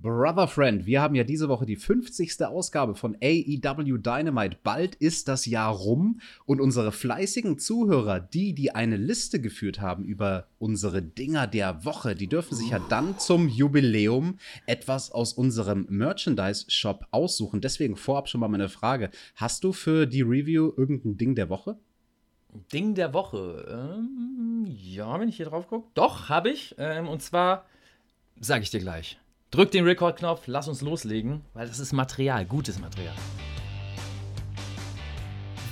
Brother Friend, wir haben ja diese Woche die 50. Ausgabe von AEW Dynamite. Bald ist das Jahr rum und unsere fleißigen Zuhörer, die, die eine Liste geführt haben über unsere Dinger der Woche, die dürfen sich ja dann zum Jubiläum etwas aus unserem Merchandise-Shop aussuchen. Deswegen vorab schon mal meine Frage: Hast du für die Review irgendein Ding der Woche? Ding der Woche. Ähm, ja, wenn ich hier drauf gucke. Doch, habe ich. Ähm, und zwar sage ich dir gleich. Drück den Record-Knopf, lass uns loslegen, weil das ist Material, gutes Material.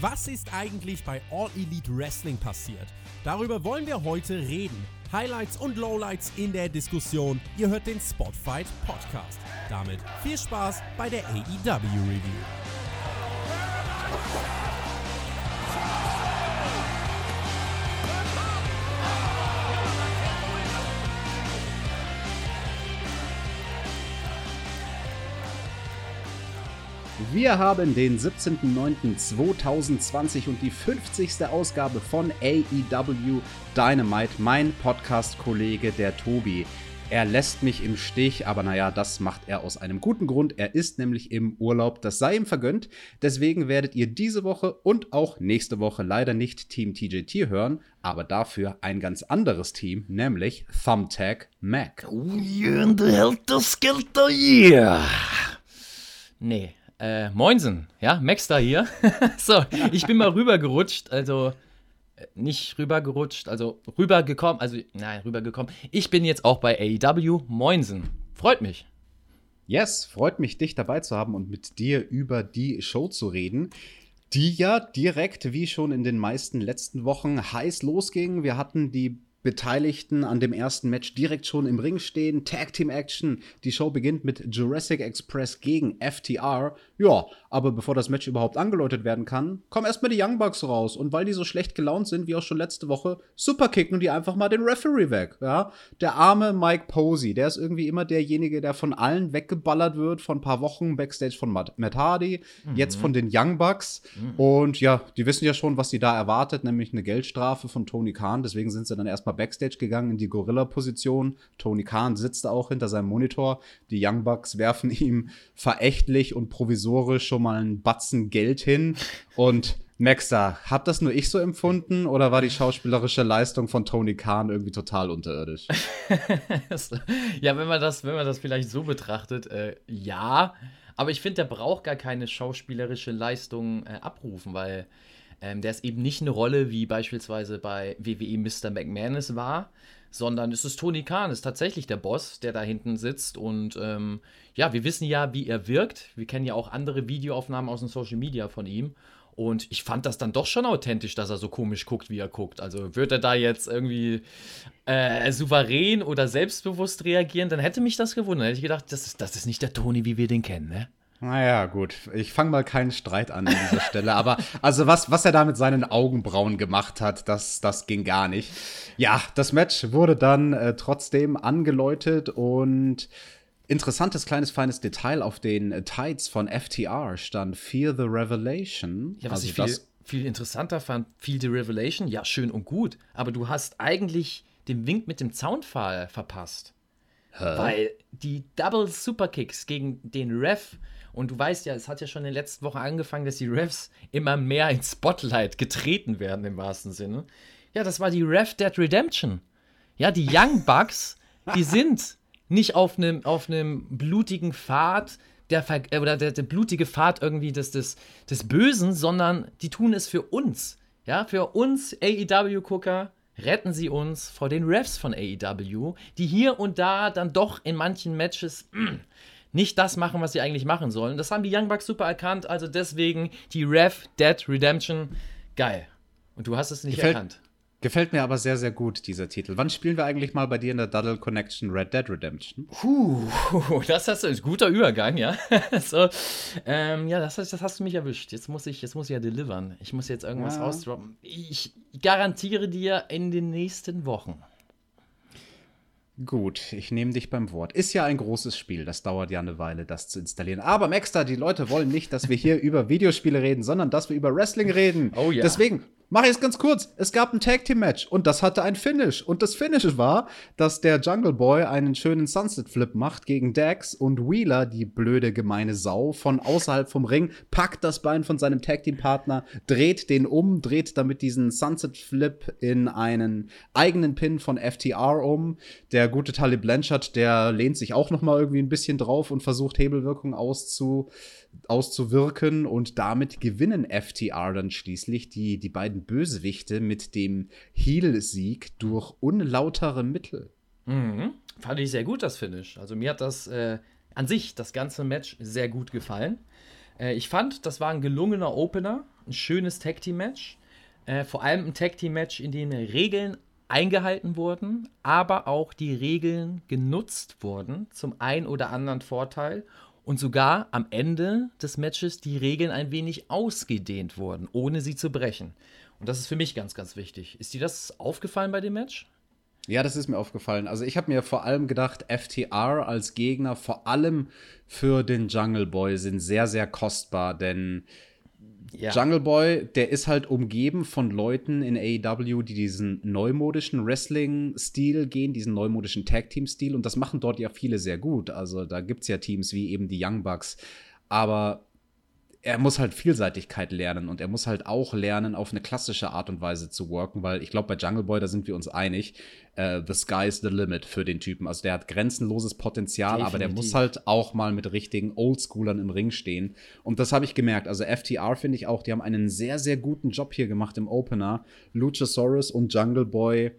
Was ist eigentlich bei All Elite Wrestling passiert? Darüber wollen wir heute reden. Highlights und Lowlights in der Diskussion. Ihr hört den Spotfight Podcast. Damit viel Spaß bei der AEW Review. Wir haben den 17.09.2020 und die 50. Ausgabe von AEW Dynamite. Mein Podcast-Kollege, der Tobi. Er lässt mich im Stich, aber naja, das macht er aus einem guten Grund. Er ist nämlich im Urlaub, das sei ihm vergönnt. Deswegen werdet ihr diese Woche und auch nächste Woche leider nicht Team TJT hören, aber dafür ein ganz anderes Team, nämlich Thumbtack Mac. Oh yeah, the helter skelter yeah. Nee, äh, Moinsen, ja, Max da hier. so, ich bin mal rübergerutscht, also äh, nicht rübergerutscht, also rübergekommen, also nein, rübergekommen. Ich bin jetzt auch bei AEW. Moinsen, freut mich. Yes, freut mich, dich dabei zu haben und mit dir über die Show zu reden die ja direkt wie schon in den meisten letzten Wochen heiß losging. Wir hatten die Beteiligten an dem ersten Match direkt schon im Ring stehen. Tag Team Action. Die Show beginnt mit Jurassic Express gegen FTR. Ja, aber bevor das Match überhaupt angeläutet werden kann, kommen erstmal die Young Bucks raus. Und weil die so schlecht gelaunt sind, wie auch schon letzte Woche, superkicken die einfach mal den Referee weg. Ja? Der arme Mike Posey, der ist irgendwie immer derjenige, der von allen weggeballert wird. Von ein paar Wochen Backstage von Matt, Hardy, mhm. jetzt von den Young Bucks. Mhm. Und ja, die wissen ja schon, was sie da erwartet, nämlich eine Geldstrafe von Tony Khan. Deswegen sind sie dann erstmal Backstage gegangen in die Gorilla-Position. Tony Khan sitzt auch hinter seinem Monitor. Die Young Bucks werfen ihm verächtlich und provisorisch schon mal einen Batzen Geld hin. Und Maxter, hab das nur ich so empfunden oder war die schauspielerische Leistung von Tony Khan irgendwie total unterirdisch? ja, wenn man das, wenn man das vielleicht so betrachtet, äh, ja. Aber ich finde, der braucht gar keine schauspielerische Leistung äh, abrufen, weil ähm, der ist eben nicht eine Rolle wie beispielsweise bei WWE Mr. McManus war, sondern es ist Tony Khan, ist tatsächlich der Boss, der da hinten sitzt. Und ähm, ja, wir wissen ja, wie er wirkt. Wir kennen ja auch andere Videoaufnahmen aus den Social Media von ihm. Und ich fand das dann doch schon authentisch, dass er so komisch guckt, wie er guckt. Also würde er da jetzt irgendwie äh, souverän oder selbstbewusst reagieren, dann hätte mich das gewundert. Dann hätte ich gedacht, das ist, das ist nicht der Tony, wie wir den kennen, ne? Naja, gut. Ich fange mal keinen Streit an an dieser Stelle. Aber also was, was er da mit seinen Augenbrauen gemacht hat, das, das ging gar nicht. Ja, das Match wurde dann äh, trotzdem angeläutet und interessantes kleines feines Detail auf den äh, Tides von FTR stand Fear the Revelation. Ja, was also ich viel, viel interessanter fand, Fear the Revelation, ja, schön und gut. Aber du hast eigentlich den Wink mit dem Zaunpfahl verpasst. Hä? Weil die Double Superkicks gegen den Ref und du weißt ja, es hat ja schon in den letzten Wochen angefangen, dass die Refs immer mehr ins Spotlight getreten werden, im wahrsten Sinne. Ja, das war die Ref Dead Redemption. Ja, die Young Bucks, die sind nicht auf einem auf blutigen Pfad, der, äh, oder der, der, blutige Pfad irgendwie des, des, des Bösen, sondern die tun es für uns. Ja, für uns AEW-Gucker retten sie uns vor den Refs von AEW, die hier und da dann doch in manchen Matches nicht das machen, was sie eigentlich machen sollen. Das haben die Young Bucks super erkannt, also deswegen die Ref Dead Redemption. Geil. Und du hast es nicht gefällt, erkannt. Gefällt mir aber sehr, sehr gut, dieser Titel. Wann spielen wir eigentlich mal bei dir in der Duddle Connection Red Dead Redemption? Puh, das hast du, ein guter Übergang, ja. so, ähm, ja, das, das, hast du mich erwischt. Jetzt muss ich, jetzt muss ich ja delivern. Ich muss jetzt irgendwas ja. ausdroppen. Ich garantiere dir in den nächsten Wochen. Gut, ich nehme dich beim Wort. Ist ja ein großes Spiel, das dauert ja eine Weile, das zu installieren. Aber Maxter, die Leute wollen nicht, dass wir hier über Videospiele reden, sondern dass wir über Wrestling reden. Oh ja. Deswegen Mach ich es ganz kurz. Es gab ein Tag Team Match und das hatte ein Finish. Und das Finish war, dass der Jungle Boy einen schönen Sunset Flip macht gegen Dax und Wheeler, die blöde gemeine Sau, von außerhalb vom Ring, packt das Bein von seinem Tag Team Partner, dreht den um, dreht damit diesen Sunset Flip in einen eigenen Pin von FTR um. Der gute Tully Blanchard, der lehnt sich auch noch mal irgendwie ein bisschen drauf und versucht Hebelwirkung auszu auszuwirken und damit gewinnen FTR dann schließlich die, die beiden Bösewichte mit dem Heal-Sieg durch unlautere Mittel. Mhm. Fand ich sehr gut, das Finish. Also mir hat das äh, an sich, das ganze Match, sehr gut gefallen. Äh, ich fand, das war ein gelungener Opener, ein schönes Tag-Team-Match. Äh, vor allem ein Tag-Team-Match, in dem Regeln eingehalten wurden, aber auch die Regeln genutzt wurden zum ein oder anderen Vorteil und sogar am Ende des Matches die Regeln ein wenig ausgedehnt wurden, ohne sie zu brechen. Und das ist für mich ganz, ganz wichtig. Ist dir das aufgefallen bei dem Match? Ja, das ist mir aufgefallen. Also ich habe mir vor allem gedacht, FTR als Gegner, vor allem für den Jungle Boy, sind sehr, sehr kostbar, denn ja. Jungle Boy, der ist halt umgeben von Leuten in AEW, die diesen neumodischen Wrestling-Stil gehen, diesen neumodischen Tag-Team-Stil. Und das machen dort ja viele sehr gut. Also da gibt es ja Teams wie eben die Young Bucks. Aber er muss halt Vielseitigkeit lernen und er muss halt auch lernen, auf eine klassische Art und Weise zu worken, weil ich glaube, bei Jungle Boy, da sind wir uns einig, äh, the sky's the limit für den Typen. Also der hat grenzenloses Potenzial, Definitiv. aber der muss halt auch mal mit richtigen Oldschoolern im Ring stehen. Und das habe ich gemerkt. Also FTR finde ich auch, die haben einen sehr, sehr guten Job hier gemacht im Opener. Luchasaurus und Jungle Boy,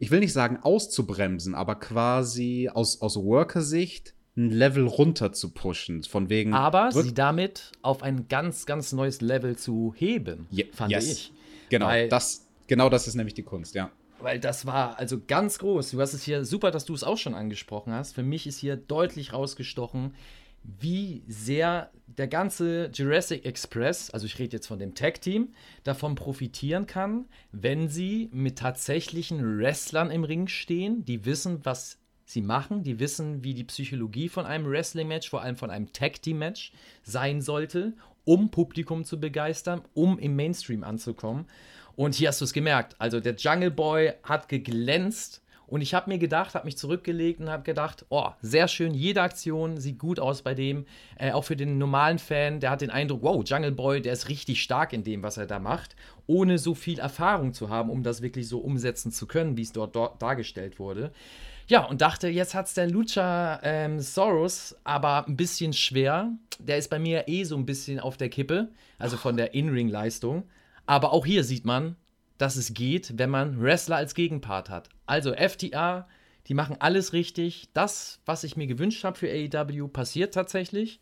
ich will nicht sagen auszubremsen, aber quasi aus, aus Worker-Sicht ein Level runter zu pushen. Von wegen. Aber sie damit auf ein ganz, ganz neues Level zu heben, yeah, fand yes. ich. Genau, Weil, das, genau das ist nämlich die Kunst, ja. Weil das war also ganz groß. Du hast es hier, super, dass du es auch schon angesprochen hast. Für mich ist hier deutlich rausgestochen, wie sehr der ganze Jurassic Express, also ich rede jetzt von dem Tag-Team, davon profitieren kann, wenn sie mit tatsächlichen Wrestlern im Ring stehen, die wissen, was sie machen, die wissen, wie die Psychologie von einem Wrestling-Match, vor allem von einem Tag-Team-Match sein sollte, um Publikum zu begeistern, um im Mainstream anzukommen. Und hier hast du es gemerkt. Also der Jungle Boy hat geglänzt. Und ich habe mir gedacht, habe mich zurückgelegt und habe gedacht, oh, sehr schön, jede Aktion sieht gut aus bei dem. Äh, auch für den normalen Fan, der hat den Eindruck, wow, Jungle Boy, der ist richtig stark in dem, was er da macht, ohne so viel Erfahrung zu haben, um das wirklich so umsetzen zu können, wie es dort, dort dargestellt wurde. Ja, und dachte, jetzt hat es der Lucha ähm, Soros aber ein bisschen schwer. Der ist bei mir eh so ein bisschen auf der Kippe, also von der In-Ring-Leistung. Aber auch hier sieht man, dass es geht, wenn man Wrestler als Gegenpart hat. Also FTA, die machen alles richtig. Das, was ich mir gewünscht habe für AEW, passiert tatsächlich.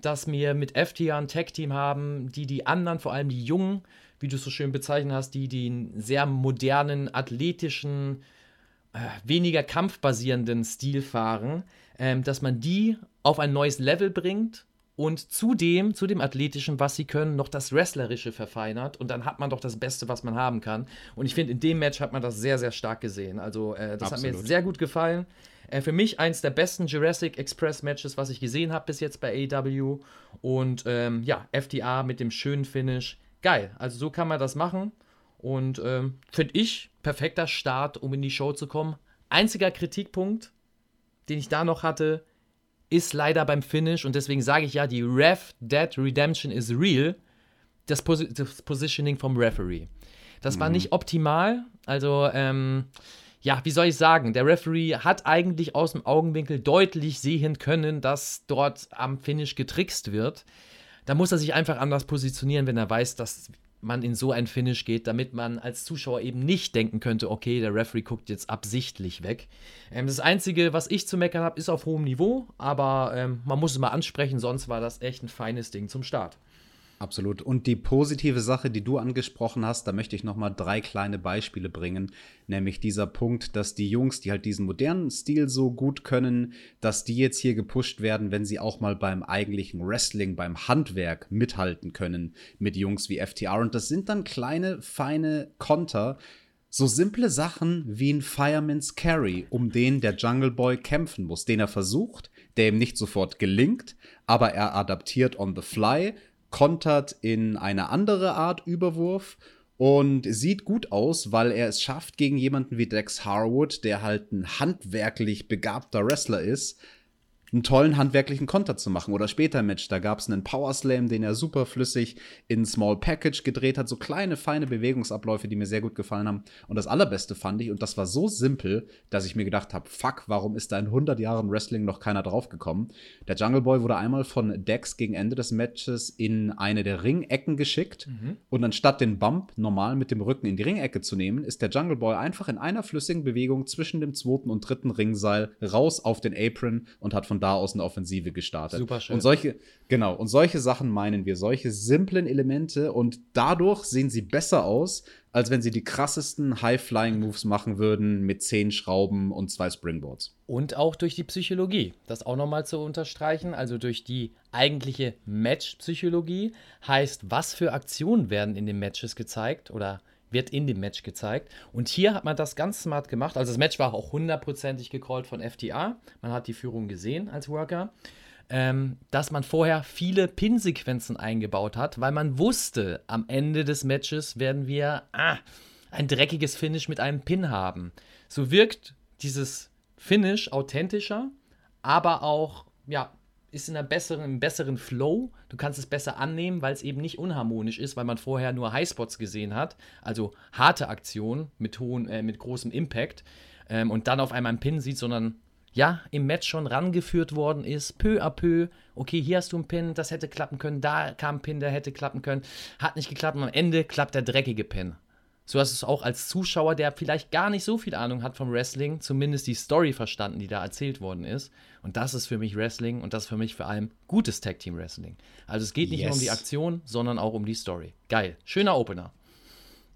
Dass wir mit FTA ein Tag-Team haben, die die anderen, vor allem die Jungen, wie du es so schön bezeichnet hast, die den sehr modernen, athletischen, weniger kampfbasierenden Stil fahren, ähm, dass man die auf ein neues Level bringt und zudem, zu dem Athletischen, was sie können, noch das Wrestlerische verfeinert und dann hat man doch das Beste, was man haben kann. Und ich finde, in dem Match hat man das sehr, sehr stark gesehen. Also, äh, das Absolut. hat mir sehr gut gefallen. Äh, für mich eins der besten Jurassic Express Matches, was ich gesehen habe bis jetzt bei AEW. Und ähm, ja, FDA mit dem schönen Finish. Geil. Also, so kann man das machen. Und ähm, finde ich, perfekter Start, um in die Show zu kommen. Einziger Kritikpunkt, den ich da noch hatte, ist leider beim Finish. Und deswegen sage ich ja, die Ref Dead Redemption is real. Das, Pos das Positioning vom Referee. Das mhm. war nicht optimal. Also, ähm, ja, wie soll ich sagen? Der Referee hat eigentlich aus dem Augenwinkel deutlich sehen können, dass dort am Finish getrickst wird. Da muss er sich einfach anders positionieren, wenn er weiß, dass man in so ein Finish geht, damit man als Zuschauer eben nicht denken könnte, okay, der Referee guckt jetzt absichtlich weg. Ähm, das Einzige, was ich zu meckern habe, ist auf hohem Niveau, aber ähm, man muss es mal ansprechen, sonst war das echt ein feines Ding zum Start. Absolut. Und die positive Sache, die du angesprochen hast, da möchte ich noch mal drei kleine Beispiele bringen, nämlich dieser Punkt, dass die Jungs, die halt diesen modernen Stil so gut können, dass die jetzt hier gepusht werden, wenn sie auch mal beim eigentlichen Wrestling, beim Handwerk mithalten können mit Jungs wie FTR. Und das sind dann kleine, feine Konter, so simple Sachen wie ein Fireman's Carry, um den der Jungle Boy kämpfen muss, den er versucht, der ihm nicht sofort gelingt, aber er adaptiert on the fly kontert in eine andere Art Überwurf und sieht gut aus, weil er es schafft, gegen jemanden wie Dex Harwood, der halt ein handwerklich begabter Wrestler ist, einen tollen handwerklichen Konter zu machen. Oder später im Match, da gab es einen Power Slam, den er super flüssig in Small Package gedreht hat. So kleine, feine Bewegungsabläufe, die mir sehr gut gefallen haben. Und das Allerbeste fand ich, und das war so simpel, dass ich mir gedacht habe, fuck, warum ist da in 100 Jahren Wrestling noch keiner draufgekommen? Der Jungle Boy wurde einmal von Dex gegen Ende des Matches in eine der Ringecken geschickt. Mhm. Und anstatt den Bump normal mit dem Rücken in die Ringecke zu nehmen, ist der Jungle Boy einfach in einer flüssigen Bewegung zwischen dem zweiten und dritten Ringseil raus auf den Apron und hat von da aus eine Offensive gestartet. Super schön. Und solche, genau, und solche Sachen meinen wir, solche simplen Elemente und dadurch sehen sie besser aus, als wenn sie die krassesten High-Flying-Moves machen würden mit zehn Schrauben und zwei Springboards. Und auch durch die Psychologie, das auch nochmal zu unterstreichen, also durch die eigentliche Match-Psychologie, heißt, was für Aktionen werden in den Matches gezeigt oder wird in dem Match gezeigt. Und hier hat man das ganz smart gemacht. Also das Match war auch hundertprozentig gecallt von FTA. Man hat die Führung gesehen als Worker. Ähm, dass man vorher viele Pin-Sequenzen eingebaut hat, weil man wusste, am Ende des Matches werden wir ah, ein dreckiges Finish mit einem Pin haben. So wirkt dieses Finish authentischer, aber auch ja, ist in einer besseren, einem besseren Flow. Du kannst es besser annehmen, weil es eben nicht unharmonisch ist, weil man vorher nur Highspots gesehen hat, also harte Aktionen mit, äh, mit großem Impact ähm, und dann auf einmal einen Pin sieht, sondern ja, im Match schon rangeführt worden ist, peu à peu. Okay, hier hast du einen Pin, das hätte klappen können, da kam ein Pin, der hätte klappen können, hat nicht geklappt und am Ende klappt der dreckige Pin. So hast du es auch als Zuschauer, der vielleicht gar nicht so viel Ahnung hat vom Wrestling, zumindest die Story verstanden, die da erzählt worden ist. Und das ist für mich Wrestling und das ist für mich vor allem gutes Tag Team Wrestling. Also es geht nicht yes. nur um die Aktion, sondern auch um die Story. Geil. Schöner Opener.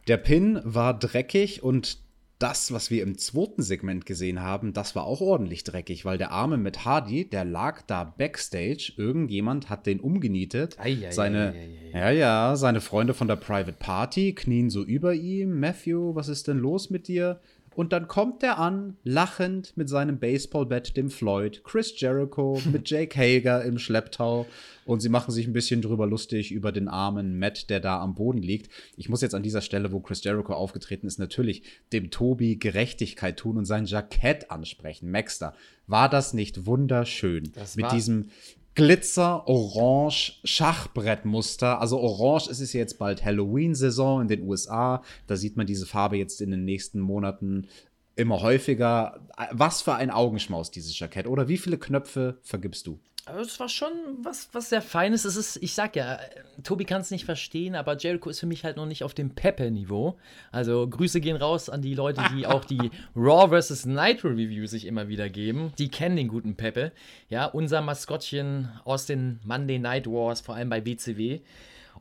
Der Pin war dreckig und das, was wir im zweiten Segment gesehen haben, das war auch ordentlich dreckig, weil der arme Matt Hardy, der lag da backstage, irgendjemand hat den umgenietet. Ei, ei, seine, ei, ja, ja, seine Freunde von der Private Party knien so über ihm. Matthew, was ist denn los mit dir? Und dann kommt er an, lachend mit seinem Baseballbett, dem Floyd, Chris Jericho mit Jake Hager im Schlepptau. Und sie machen sich ein bisschen drüber lustig über den armen Matt, der da am Boden liegt. Ich muss jetzt an dieser Stelle, wo Chris Jericho aufgetreten ist, natürlich dem Tobi Gerechtigkeit tun und sein Jackett ansprechen. Maxter, war das nicht wunderschön? Das mit diesem Glitzer-Orange-Schachbrettmuster. Also Orange ist es jetzt bald Halloween-Saison in den USA. Da sieht man diese Farbe jetzt in den nächsten Monaten immer häufiger. Was für ein Augenschmaus, dieses Jackett. Oder wie viele Knöpfe vergibst du? Aber es war schon was, was sehr Feines. Es ist, ich sag ja, Tobi kann es nicht verstehen, aber Jericho ist für mich halt noch nicht auf dem Pepe-Niveau. Also Grüße gehen raus an die Leute, die auch die Raw vs. Nitro Review sich immer wieder geben. Die kennen den guten Pepe. Ja, unser Maskottchen aus den Monday Night Wars, vor allem bei WCW.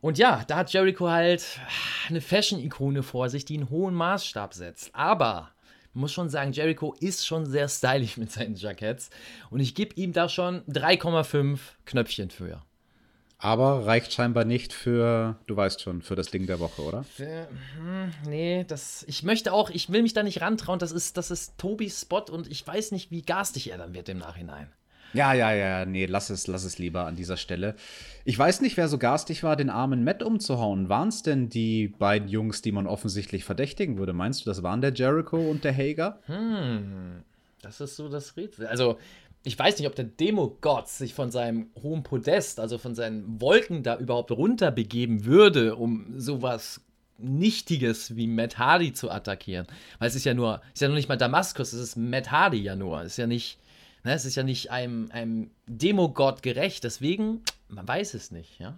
Und ja, da hat Jericho halt eine Fashion-Ikone vor sich, die einen hohen Maßstab setzt. Aber muss schon sagen, Jericho ist schon sehr stylisch mit seinen Jackets. Und ich gebe ihm da schon 3,5 Knöpfchen für. Aber reicht scheinbar nicht für, du weißt schon, für das Ding der Woche, oder? Für, hm, nee, das, ich möchte auch, ich will mich da nicht rantrauen. Das ist, das ist Tobis Spot und ich weiß nicht, wie garstig er dann wird im Nachhinein. Ja, ja, ja, nee, lass es, lass es lieber an dieser Stelle. Ich weiß nicht, wer so garstig war, den armen Matt umzuhauen. Waren es denn die beiden Jungs, die man offensichtlich verdächtigen würde? Meinst du, das waren der Jericho und der Hager? Hm, das ist so das Rätsel. Also, ich weiß nicht, ob der Demogott sich von seinem hohen Podest, also von seinen Wolken da überhaupt runterbegeben würde, um sowas Nichtiges wie Matt Hardy zu attackieren. Weil es ist ja nur, ist ja nur nicht mal Damaskus, es ist Matt Hardy ja nur. Es ist ja nicht Ne, es ist ja nicht einem, einem Demogott gerecht, deswegen, man weiß es nicht, ja.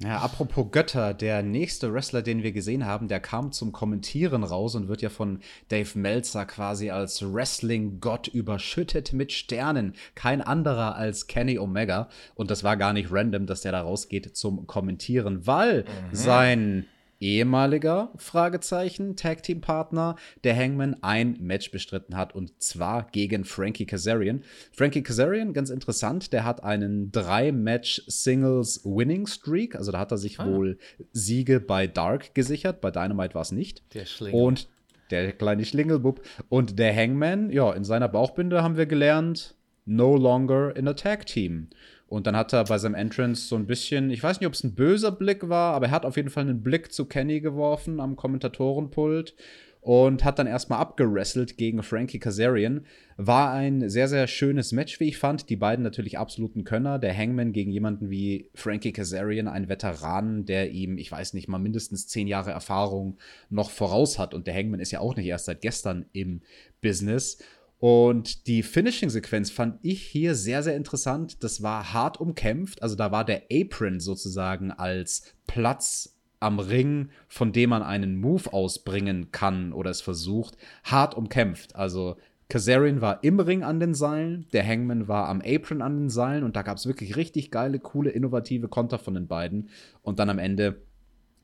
Ja, apropos Götter, der nächste Wrestler, den wir gesehen haben, der kam zum Kommentieren raus und wird ja von Dave Meltzer quasi als Wrestling-Gott überschüttet mit Sternen. Kein anderer als Kenny Omega. Und das war gar nicht random, dass der da rausgeht zum Kommentieren, weil mhm. sein ehemaliger Fragezeichen Tag Team Partner der Hangman ein Match bestritten hat und zwar gegen Frankie Kazarian. Frankie Kazarian, ganz interessant, der hat einen drei Match Singles Winning Streak, also da hat er sich ah. wohl Siege bei Dark gesichert, bei Dynamite war es nicht. Der Schlingel. Und der kleine Schlingelbub und der Hangman, ja, in seiner Bauchbinde haben wir gelernt, no longer in a tag team. Und dann hat er bei seinem Entrance so ein bisschen, ich weiß nicht, ob es ein böser Blick war, aber er hat auf jeden Fall einen Blick zu Kenny geworfen am Kommentatorenpult und hat dann erstmal abgerasselt gegen Frankie Kazarian. War ein sehr, sehr schönes Match, wie ich fand. Die beiden natürlich absoluten Könner. Der Hangman gegen jemanden wie Frankie Kazarian, ein Veteran, der ihm, ich weiß nicht, mal mindestens zehn Jahre Erfahrung noch voraus hat. Und der Hangman ist ja auch nicht erst seit gestern im Business. Und die Finishing-Sequenz fand ich hier sehr, sehr interessant. Das war hart umkämpft. Also da war der Apron sozusagen als Platz am Ring, von dem man einen Move ausbringen kann oder es versucht, hart umkämpft. Also Kazarian war im Ring an den Seilen, der Hangman war am Apron an den Seilen und da gab es wirklich richtig geile, coole, innovative Konter von den beiden. Und dann am Ende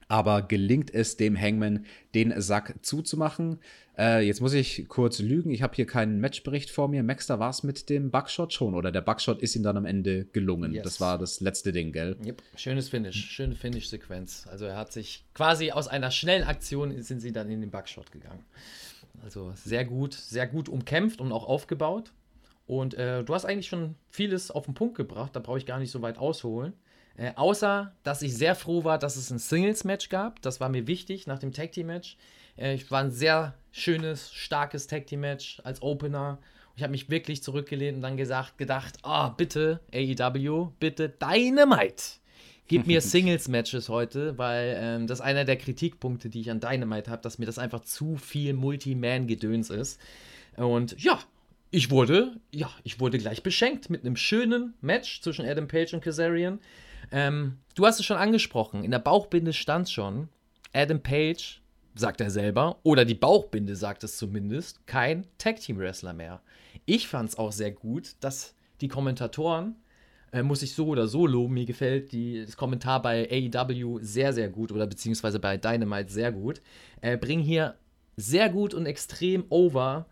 aber gelingt es dem Hangman, den Sack zuzumachen. Äh, jetzt muss ich kurz lügen, ich habe hier keinen Matchbericht vor mir. Max, da war es mit dem Buckshot schon oder der Buckshot ist ihm dann am Ende gelungen. Yes. Das war das letzte Ding, gell? Yep. Schönes Finish, schöne Finish-Sequenz. Also er hat sich quasi aus einer schnellen Aktion sind sie dann in den Buckshot gegangen. Also sehr gut, sehr gut umkämpft und auch aufgebaut. Und äh, du hast eigentlich schon vieles auf den Punkt gebracht, da brauche ich gar nicht so weit ausholen. Äh, außer, dass ich sehr froh war, dass es ein Singles-Match gab. Das war mir wichtig nach dem Tag Team-Match. Äh, ich war ein sehr schönes, starkes Tag Team-Match als Opener. Ich habe mich wirklich zurückgelehnt und dann gesagt, gedacht, ah, oh, bitte, AEW, bitte Dynamite. Gib mir Singles-Matches heute, weil ähm, das einer der Kritikpunkte, die ich an Dynamite habe, dass mir das einfach zu viel Multi-Man-Gedöns ist. Und ja, ich wurde, ja, ich wurde gleich beschenkt mit einem schönen Match zwischen Adam Page und Kazarian. Ähm, du hast es schon angesprochen, in der Bauchbinde stand schon, Adam Page, sagt er selber, oder die Bauchbinde sagt es zumindest, kein Tag-Team-Wrestler mehr. Ich fand es auch sehr gut, dass die Kommentatoren, äh, muss ich so oder so loben, mir gefällt die, das Kommentar bei AEW sehr, sehr gut oder beziehungsweise bei Dynamite sehr gut, äh, bringen hier sehr gut und extrem over,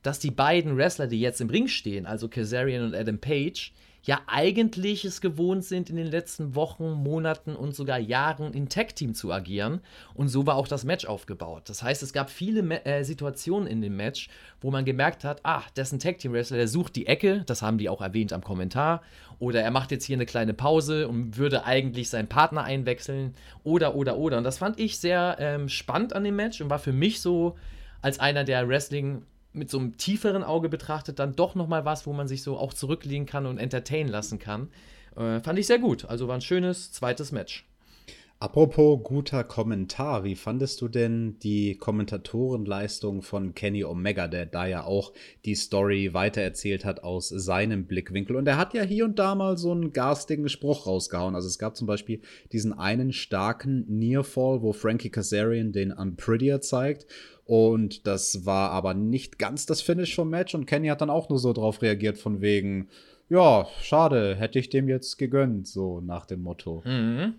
dass die beiden Wrestler, die jetzt im Ring stehen, also Kazarian und Adam Page, ja eigentlich es gewohnt sind, in den letzten Wochen, Monaten und sogar Jahren in Tag-Team zu agieren. Und so war auch das Match aufgebaut. Das heißt, es gab viele äh, Situationen in dem Match, wo man gemerkt hat, ah, das ist ein Tag-Team-Wrestler, der sucht die Ecke, das haben die auch erwähnt am Kommentar. Oder er macht jetzt hier eine kleine Pause und würde eigentlich seinen Partner einwechseln. Oder, oder, oder. Und das fand ich sehr ähm, spannend an dem Match und war für mich so als einer, der Wrestling mit so einem tieferen Auge betrachtet dann doch nochmal was, wo man sich so auch zurücklegen kann und entertainen lassen kann. Äh, fand ich sehr gut. Also war ein schönes zweites Match. Apropos guter Kommentar, wie fandest du denn die Kommentatorenleistung von Kenny Omega, der da ja auch die Story weitererzählt hat aus seinem Blickwinkel? Und er hat ja hier und da mal so einen garstigen Spruch rausgehauen. Also es gab zum Beispiel diesen einen starken Nearfall, wo Frankie Kazarian den Unprettier zeigt. Und das war aber nicht ganz das Finish vom Match. Und Kenny hat dann auch nur so drauf reagiert, von wegen, ja, schade, hätte ich dem jetzt gegönnt, so nach dem Motto. Mhm.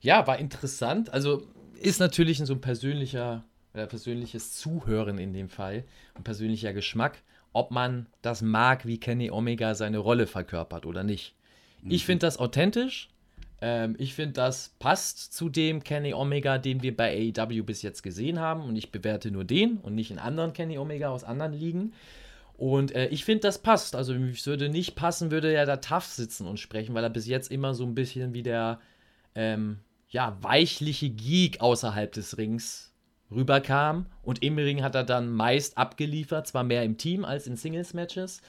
Ja, war interessant. Also ist natürlich so ein persönlicher, äh, persönliches Zuhören in dem Fall, ein persönlicher Geschmack, ob man das mag, wie Kenny Omega seine Rolle verkörpert oder nicht. Mhm. Ich finde das authentisch. Ähm, ich finde, das passt zu dem Kenny Omega, den wir bei AEW bis jetzt gesehen haben. Und ich bewerte nur den und nicht einen anderen Kenny Omega aus anderen Ligen. Und äh, ich finde, das passt. Also, es würde nicht passen, würde er da tough sitzen und sprechen, weil er bis jetzt immer so ein bisschen wie der ähm, ja, weichliche Geek außerhalb des Rings rüberkam. Und im Ring hat er dann meist abgeliefert, zwar mehr im Team als in Singles-Matches.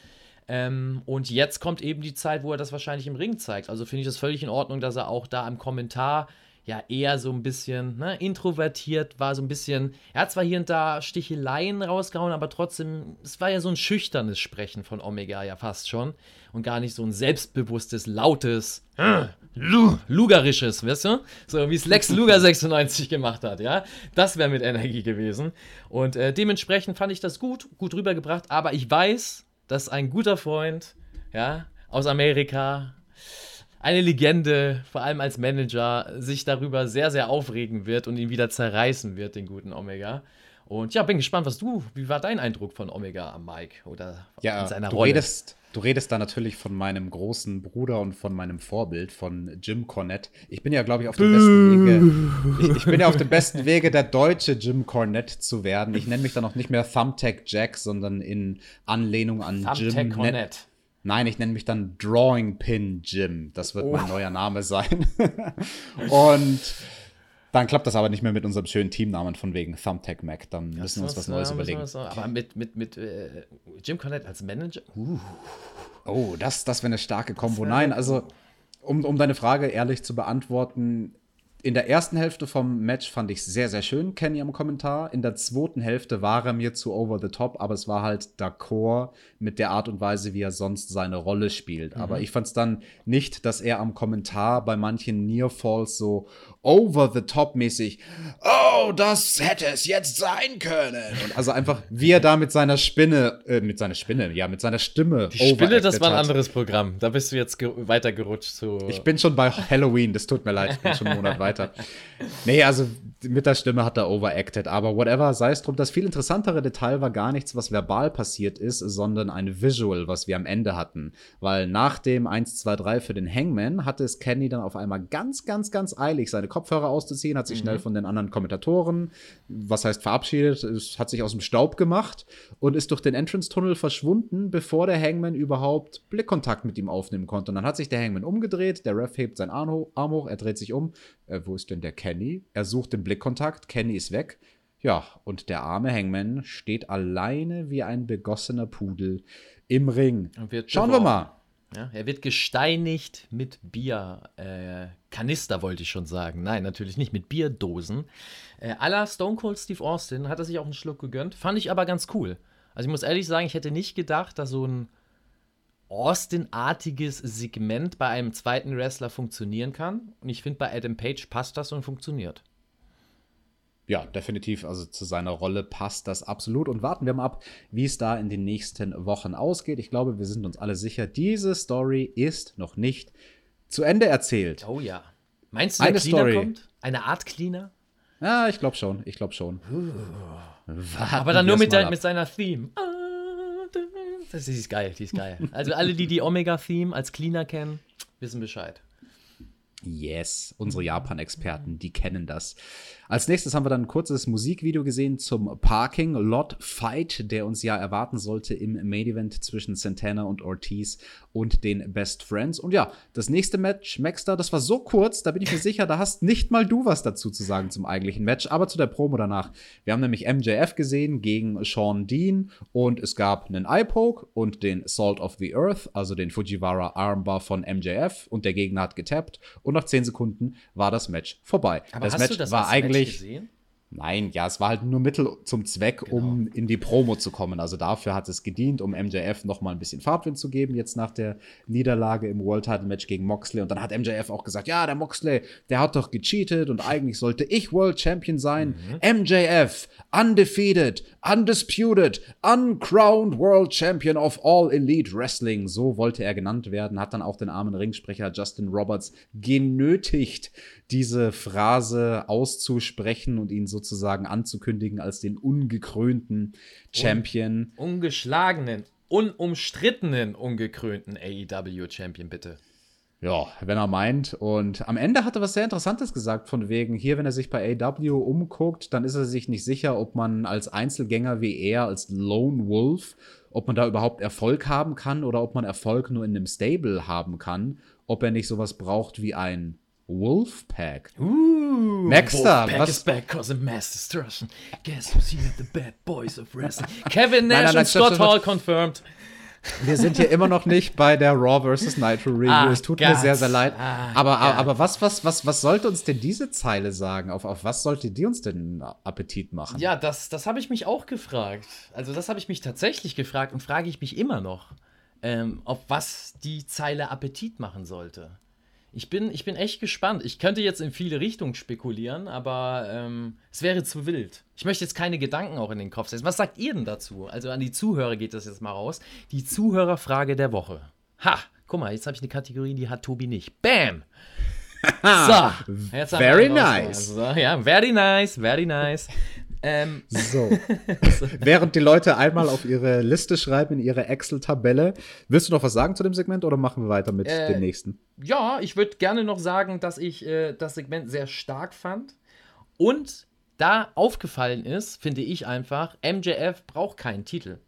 Ähm, und jetzt kommt eben die Zeit, wo er das wahrscheinlich im Ring zeigt. Also finde ich das völlig in Ordnung, dass er auch da im Kommentar ja eher so ein bisschen ne, introvertiert war, so ein bisschen, er hat zwar hier und da Sticheleien rausgehauen, aber trotzdem, es war ja so ein schüchternes Sprechen von Omega ja fast schon und gar nicht so ein selbstbewusstes, lautes, äh, lugerisches, weißt du? So wie es Lex Luger 96 gemacht hat, ja? Das wäre mit Energie gewesen und äh, dementsprechend fand ich das gut, gut rübergebracht, aber ich weiß, dass ein guter Freund, ja, aus Amerika, eine Legende, vor allem als Manager, sich darüber sehr, sehr aufregen wird und ihn wieder zerreißen wird, den guten Omega. Und ja, bin gespannt, was du, wie war dein Eindruck von Omega am Mike oder ja, in seiner du Rolle? Redest, du redest da natürlich von meinem großen Bruder und von meinem Vorbild, von Jim Cornette. Ich bin ja, glaube ich, auf dem besten Wege. Ich, ich, bin ja auf dem besten Wege, der deutsche Jim Cornette zu werden. Ich nenne mich da noch nicht mehr Thumbtack Jack, sondern in Anlehnung an Thumbtack Jim. Cornette. Nein, ich nenne mich dann Drawing Pin Jim. Das wird oh. mein neuer Name sein. und dann klappt das aber nicht mehr mit unserem schönen Teamnamen von wegen Thumbtack Mac. Dann müssen wir uns was, Neues überlegen. aber mit, mit, mit äh, Jim Cornette als Manager? Uh. Oh, das, das wäre eine starke Kombo. Nein, also um, um deine Frage ehrlich zu beantworten, in der ersten Hälfte vom Match fand ich sehr, sehr schön, Kenny am Kommentar. In der zweiten Hälfte war er mir zu over the top, aber es war halt d'accord mit der Art und Weise, wie er sonst seine Rolle spielt. Mhm. Aber ich fand es dann nicht, dass er am Kommentar bei manchen Near Falls so over the top mäßig, oh, das hätte es jetzt sein können. Und also einfach, wie er da mit seiner Spinne, äh, mit seiner Spinne, ja, mit seiner Stimme. Die Spinne, das war ein anderes Programm. Da bist du jetzt weitergerutscht zu. Ich bin schon bei Halloween, das tut mir leid, ich bin schon einen Monat weiter weiter. Nee, also mit der Stimme hat er overacted, aber whatever, sei es drum. Das viel interessantere Detail war gar nichts, was verbal passiert ist, sondern ein Visual, was wir am Ende hatten. Weil nach dem 1, 2, 3 für den Hangman hatte es Kenny dann auf einmal ganz, ganz, ganz eilig, seine Kopfhörer auszuziehen, hat sich mhm. schnell von den anderen Kommentatoren, was heißt verabschiedet, hat sich aus dem Staub gemacht und ist durch den Entrance-Tunnel verschwunden, bevor der Hangman überhaupt Blickkontakt mit ihm aufnehmen konnte. Und dann hat sich der Hangman umgedreht, der Ref hebt seinen Arm hoch, er dreht sich um, äh, wo ist denn der Kenny? Er sucht den Blickkontakt, Kenny ist weg. Ja, und der arme Hangman steht alleine wie ein begossener Pudel im Ring. Schauen wir mal. Ja, er wird gesteinigt mit Bier. Äh, Kanister wollte ich schon sagen. Nein, natürlich nicht mit Bierdosen. Äh, la Stone Cold Steve Austin hat er sich auch einen Schluck gegönnt. Fand ich aber ganz cool. Also ich muss ehrlich sagen, ich hätte nicht gedacht, dass so ein Austin-artiges Segment bei einem zweiten Wrestler funktionieren kann. Und ich finde, bei Adam Page passt das und funktioniert. Ja, definitiv. Also zu seiner Rolle passt das absolut. Und warten wir mal ab, wie es da in den nächsten Wochen ausgeht. Ich glaube, wir sind uns alle sicher, diese Story ist noch nicht zu Ende erzählt. Oh ja. Meinst du, Eine Cleaner Story. kommt? Eine Art Cleaner? Ja, ich glaube schon. Ich glaube schon. Uh. Aber dann nur mit, der, mit seiner Theme. Ah. Das ist geil, die ist geil. Also alle, die die Omega-Theme als Cleaner kennen, wissen Bescheid. Yes, unsere Japan-Experten, die kennen das. Als nächstes haben wir dann ein kurzes Musikvideo gesehen zum Parking Lot Fight, der uns ja erwarten sollte im Main Event zwischen Santana und Ortiz und den Best Friends. Und ja, das nächste Match, Maxter, das war so kurz, da bin ich mir sicher, da hast nicht mal du was dazu zu sagen zum eigentlichen Match, aber zu der Promo danach. Wir haben nämlich MJF gesehen gegen Sean Dean und es gab einen Eye-Poke und den Salt of the Earth, also den Fujiwara Armbar von MJF und der Gegner hat getappt und nach 10 Sekunden war das Match vorbei. Aber das Match das war eigentlich gesehen? Nein, ja, es war halt nur Mittel zum Zweck, genau. um in die Promo zu kommen. Also dafür hat es gedient, um MJF noch mal ein bisschen Fahrtwind zu geben, jetzt nach der Niederlage im World Title Match gegen Moxley. Und dann hat MJF auch gesagt, ja, der Moxley, der hat doch gecheatet und eigentlich sollte ich World Champion sein. Mhm. MJF, undefeated, undisputed, uncrowned World Champion of all Elite Wrestling. So wollte er genannt werden, hat dann auch den armen Ringsprecher Justin Roberts genötigt, diese Phrase auszusprechen und ihn sozusagen anzukündigen als den ungekrönten Champion. Un ungeschlagenen, unumstrittenen, ungekrönten AEW Champion, bitte. Ja, wenn er meint. Und am Ende hat er was sehr Interessantes gesagt, von wegen, hier, wenn er sich bei AW umguckt, dann ist er sich nicht sicher, ob man als Einzelgänger wie er, als Lone Wolf, ob man da überhaupt Erfolg haben kann oder ob man Erfolg nur in einem Stable haben kann, ob er nicht sowas braucht wie ein Wolfpack. Ooh, Maxter, Wolfpack was? is back causing mass destruction. Guess who's here the bad boys of wrestling? Kevin Nash nein, nein, nein, und Scott Hall confirmed. Wir sind hier immer noch nicht bei der Raw vs. Nitro Review. Ah, es tut Gott. mir sehr, sehr leid. Ah, aber, aber, aber was, was, was, was sollte uns denn diese Zeile sagen? Auf, auf was sollte die uns denn Appetit machen? Ja, das, das habe ich mich auch gefragt. Also, das habe ich mich tatsächlich gefragt und frage ich mich immer noch, ähm, auf was die Zeile Appetit machen sollte. Ich bin, ich bin echt gespannt. Ich könnte jetzt in viele Richtungen spekulieren, aber ähm, es wäre zu wild. Ich möchte jetzt keine Gedanken auch in den Kopf setzen. Was sagt ihr denn dazu? Also an die Zuhörer geht das jetzt mal raus. Die Zuhörerfrage der Woche. Ha! Guck mal, jetzt habe ich eine Kategorie, die hat Tobi nicht. Bam! so, very nice. So, ja, very nice, very nice. Ähm. So. Während die Leute einmal auf ihre Liste schreiben, in ihre Excel-Tabelle, willst du noch was sagen zu dem Segment oder machen wir weiter mit äh, dem nächsten? Ja, ich würde gerne noch sagen, dass ich äh, das Segment sehr stark fand. Und da aufgefallen ist, finde ich einfach, MJF braucht keinen Titel.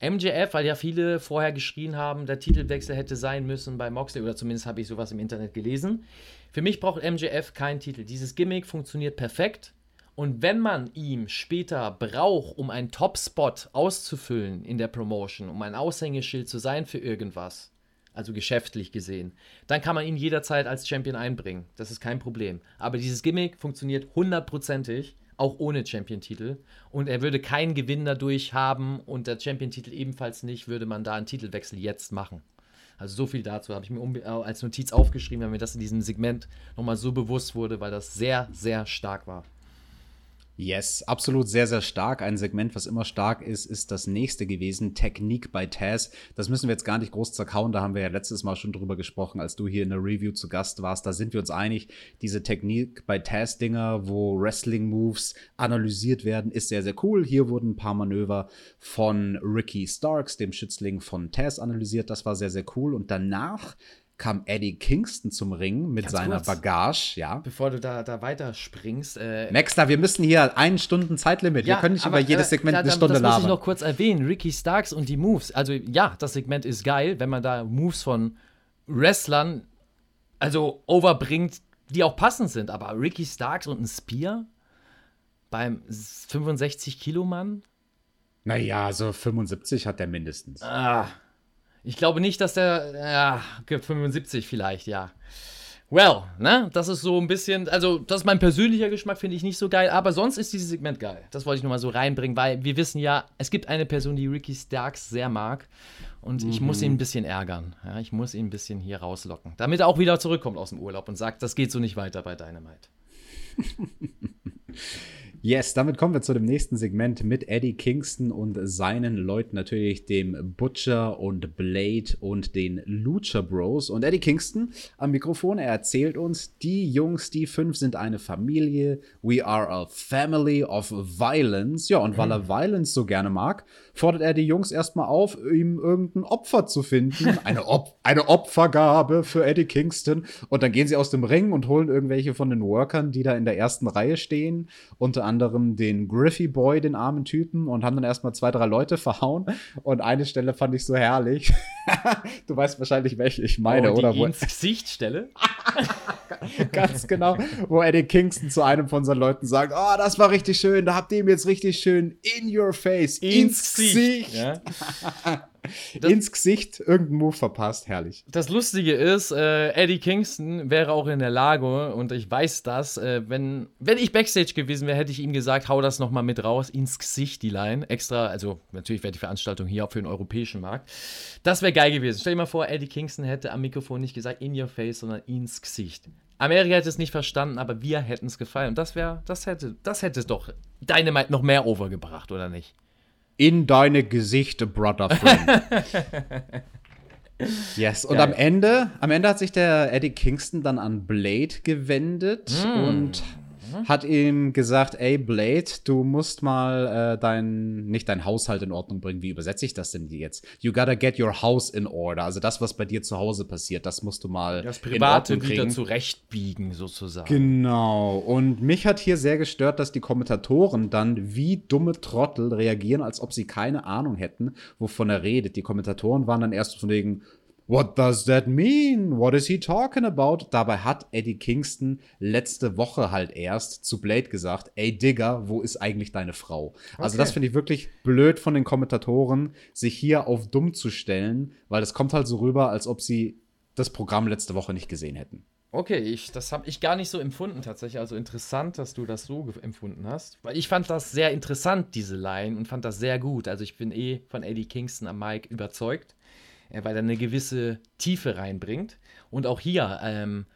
MJF, weil ja viele vorher geschrien haben, der Titelwechsel hätte sein müssen bei Moxley, oder zumindest habe ich sowas im Internet gelesen. Für mich braucht MJF keinen Titel. Dieses Gimmick funktioniert perfekt. Und wenn man ihm später braucht, um einen Top-Spot auszufüllen in der Promotion, um ein Aushängeschild zu sein für irgendwas, also geschäftlich gesehen, dann kann man ihn jederzeit als Champion einbringen. Das ist kein Problem. Aber dieses Gimmick funktioniert hundertprozentig, auch ohne Champion-Titel. Und er würde keinen Gewinn dadurch haben und der Champion-Titel ebenfalls nicht, würde man da einen Titelwechsel jetzt machen. Also so viel dazu habe ich mir äh, als Notiz aufgeschrieben, weil mir das in diesem Segment nochmal so bewusst wurde, weil das sehr, sehr stark war. Yes, absolut sehr, sehr stark. Ein Segment, was immer stark ist, ist das nächste gewesen, Technik bei Taz. Das müssen wir jetzt gar nicht groß zerkauen, da haben wir ja letztes Mal schon drüber gesprochen, als du hier in der Review zu Gast warst. Da sind wir uns einig, diese Technik bei Taz-Dinger, wo Wrestling-Moves analysiert werden, ist sehr, sehr cool. Hier wurden ein paar Manöver von Ricky Starks, dem Schützling von Taz, analysiert. Das war sehr, sehr cool. Und danach kam Eddie Kingston zum Ring mit Ganz seiner kurz, Bagage, ja. Bevor du da, da weiterspringst. Äh, Maxler, wir müssen hier einen Stunden Zeitlimit. Ja, wir können nicht aber, über jedes äh, Segment äh, eine Stunde labern. Das muss ich noch kurz erwähnen. Ricky Starks und die Moves. Also ja, das Segment ist geil, wenn man da Moves von Wrestlern also overbringt, die auch passend sind. Aber Ricky Starks und ein Spear beim 65 Kilo Mann? Naja, so 75 hat der mindestens. Ah, ich glaube nicht, dass der. Ja, 75 vielleicht, ja. Well, ne? Das ist so ein bisschen. Also, das ist mein persönlicher Geschmack, finde ich nicht so geil. Aber sonst ist dieses Segment geil. Das wollte ich nur mal so reinbringen, weil wir wissen ja, es gibt eine Person, die Ricky Starks sehr mag. Und mhm. ich muss ihn ein bisschen ärgern. Ja, ich muss ihn ein bisschen hier rauslocken. Damit er auch wieder zurückkommt aus dem Urlaub und sagt, das geht so nicht weiter bei Dynamite. Yes, damit kommen wir zu dem nächsten Segment mit Eddie Kingston und seinen Leuten, natürlich dem Butcher und Blade und den Lucha Bros. Und Eddie Kingston am Mikrofon, er erzählt uns, die Jungs, die fünf sind eine Familie. We are a family of violence. Ja, und weil er Violence so gerne mag, fordert er die Jungs erstmal auf, ihm irgendein Opfer zu finden. Eine, Op eine Opfergabe für Eddie Kingston. Und dann gehen sie aus dem Ring und holen irgendwelche von den Workern, die da in der ersten Reihe stehen. Unter anderem anderem den Griffey Boy, den armen Typen, und haben dann erstmal zwei, drei Leute verhauen. Und eine Stelle fand ich so herrlich. du weißt wahrscheinlich, welche ich meine, oh, die oder? Wo ins Gesicht stelle. Ganz genau, wo Eddie Kingston zu einem von seinen Leuten sagt: Oh, das war richtig schön, da habt ihr ihm jetzt richtig schön in your face, ins, ins Gesicht. Gesicht. Ja. Das, ins Gesicht irgendeinen Move verpasst. Herrlich. Das Lustige ist, äh, Eddie Kingston wäre auch in der Lage, und ich weiß das, äh, wenn, wenn ich Backstage gewesen wäre, hätte ich ihm gesagt, hau das nochmal mit raus, ins Gesicht, die Line. Extra, also natürlich wäre die Veranstaltung hier auch für den europäischen Markt. Das wäre geil gewesen. Stell dir mal vor, Eddie Kingston hätte am Mikrofon nicht gesagt, in your face, sondern ins Gesicht. Amerika hätte es nicht verstanden, aber wir hätten es gefallen. Und das wäre, das hätte, das hätte doch Dynamite noch mehr overgebracht, oder nicht? In deine Gesichter, Brother Friend. yes. Und Geil. am Ende, am Ende hat sich der Eddie Kingston dann an Blade gewendet mm. und Mhm. hat ihm gesagt, ey Blade, du musst mal äh, dein, nicht dein Haushalt in Ordnung bringen. Wie übersetze ich das denn jetzt? You gotta get your house in order. Also das, was bei dir zu Hause passiert, das musst du mal das Private wieder zurechtbiegen sozusagen. Genau. Und mich hat hier sehr gestört, dass die Kommentatoren dann wie dumme Trottel reagieren, als ob sie keine Ahnung hätten, wovon er redet. Die Kommentatoren waren dann erst von wegen What does that mean? What is he talking about? Dabei hat Eddie Kingston letzte Woche halt erst zu Blade gesagt, ey Digger, wo ist eigentlich deine Frau? Also okay. Das finde ich wirklich blöd von den Kommentatoren, sich hier auf dumm zu stellen, weil das kommt halt so rüber, als ob sie das Programm letzte Woche nicht gesehen hätten. Okay, ich, das habe ich gar nicht so empfunden tatsächlich. Also interessant, dass du das so empfunden hast. Weil ich fand das sehr interessant, diese Line, und fand das sehr gut. Also ich bin eh von Eddie Kingston am Mike überzeugt weil er eine gewisse Tiefe reinbringt. Und auch hier, ähm,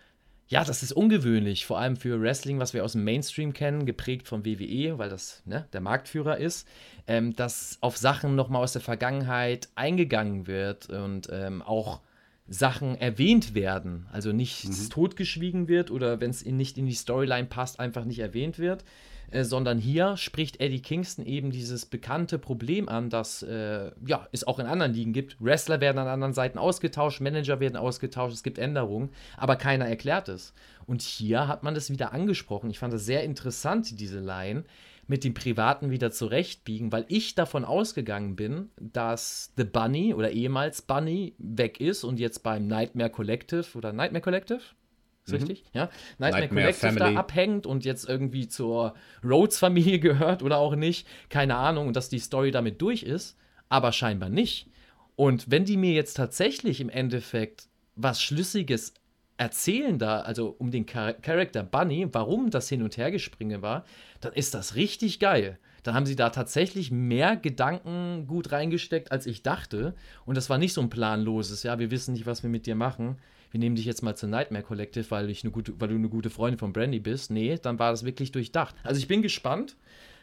ja, das ist ungewöhnlich, vor allem für Wrestling, was wir aus dem Mainstream kennen, geprägt vom WWE, weil das ne, der Marktführer ist, ähm, dass auf Sachen nochmal aus der Vergangenheit eingegangen wird und ähm, auch Sachen erwähnt werden. Also nichts mhm. totgeschwiegen wird oder wenn es nicht in die Storyline passt, einfach nicht erwähnt wird. Äh, sondern hier spricht Eddie Kingston eben dieses bekannte Problem an, das äh, ja, es auch in anderen Ligen gibt. Wrestler werden an anderen Seiten ausgetauscht, Manager werden ausgetauscht, es gibt Änderungen, aber keiner erklärt es. Und hier hat man das wieder angesprochen. Ich fand das sehr interessant, diese Line. mit dem Privaten wieder zurechtbiegen, weil ich davon ausgegangen bin, dass The Bunny oder ehemals Bunny weg ist und jetzt beim Nightmare Collective oder Nightmare Collective? Ist mhm. richtig? Ja. Nightmare, Nightmare Collective Family. da abhängt und jetzt irgendwie zur Rhodes-Familie gehört oder auch nicht. Keine Ahnung. Und dass die Story damit durch ist, aber scheinbar nicht. Und wenn die mir jetzt tatsächlich im Endeffekt was Schlüssiges erzählen da, also um den Char Charakter Bunny, warum das Hin- und Hergespringe war, dann ist das richtig geil. Dann haben sie da tatsächlich mehr Gedanken gut reingesteckt, als ich dachte. Und das war nicht so ein planloses, ja, wir wissen nicht, was wir mit dir machen. Wir nehmen dich jetzt mal zur Nightmare Collective, weil, ich eine gute, weil du eine gute Freundin von Brandy bist. Nee, dann war das wirklich durchdacht. Also ich bin gespannt.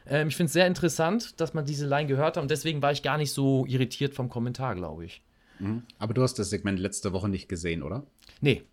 Ähm, ich finde es sehr interessant, dass man diese Line gehört hat. Und deswegen war ich gar nicht so irritiert vom Kommentar, glaube ich. Mhm. Aber du hast das Segment letzte Woche nicht gesehen, oder? Nee,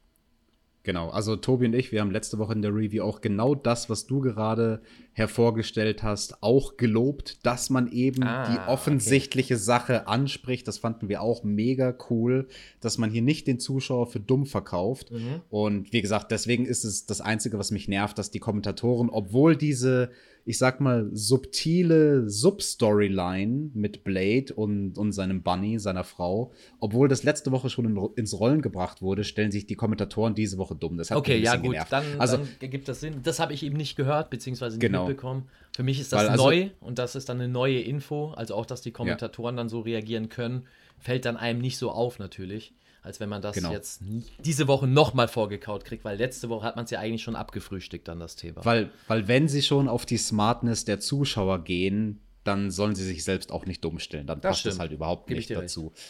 Genau, also Tobi und ich, wir haben letzte Woche in der Review auch genau das, was du gerade hervorgestellt hast, auch gelobt, dass man eben ah, die offensichtliche okay. Sache anspricht. Das fanden wir auch mega cool, dass man hier nicht den Zuschauer für dumm verkauft. Mhm. Und wie gesagt, deswegen ist es das Einzige, was mich nervt, dass die Kommentatoren, obwohl diese ich sag mal, subtile Substoryline mit Blade und, und seinem Bunny, seiner Frau, obwohl das letzte Woche schon in, ins Rollen gebracht wurde, stellen sich die Kommentatoren diese Woche dumm. Das hat okay, ja gut, genervt. dann, also, dann gibt das Sinn. Das habe ich eben nicht gehört, beziehungsweise nicht genau. mitbekommen. Für mich ist das Weil, also, neu und das ist dann eine neue Info. Also auch, dass die Kommentatoren ja. dann so reagieren können, fällt dann einem nicht so auf natürlich als wenn man das genau. jetzt diese Woche nochmal vorgekaut kriegt, weil letzte Woche hat man es ja eigentlich schon abgefrühstückt, dann das Thema. Weil, weil wenn sie schon auf die Smartness der Zuschauer gehen, dann sollen sie sich selbst auch nicht dumm stellen. Dann das passt stimmt. das halt überhaupt Gib nicht dazu. Recht.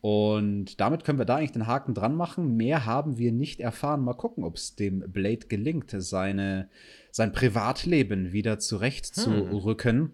Und damit können wir da eigentlich den Haken dran machen. Mehr haben wir nicht erfahren. Mal gucken, ob es dem Blade gelingt, seine, sein Privatleben wieder zurechtzurücken. Hm.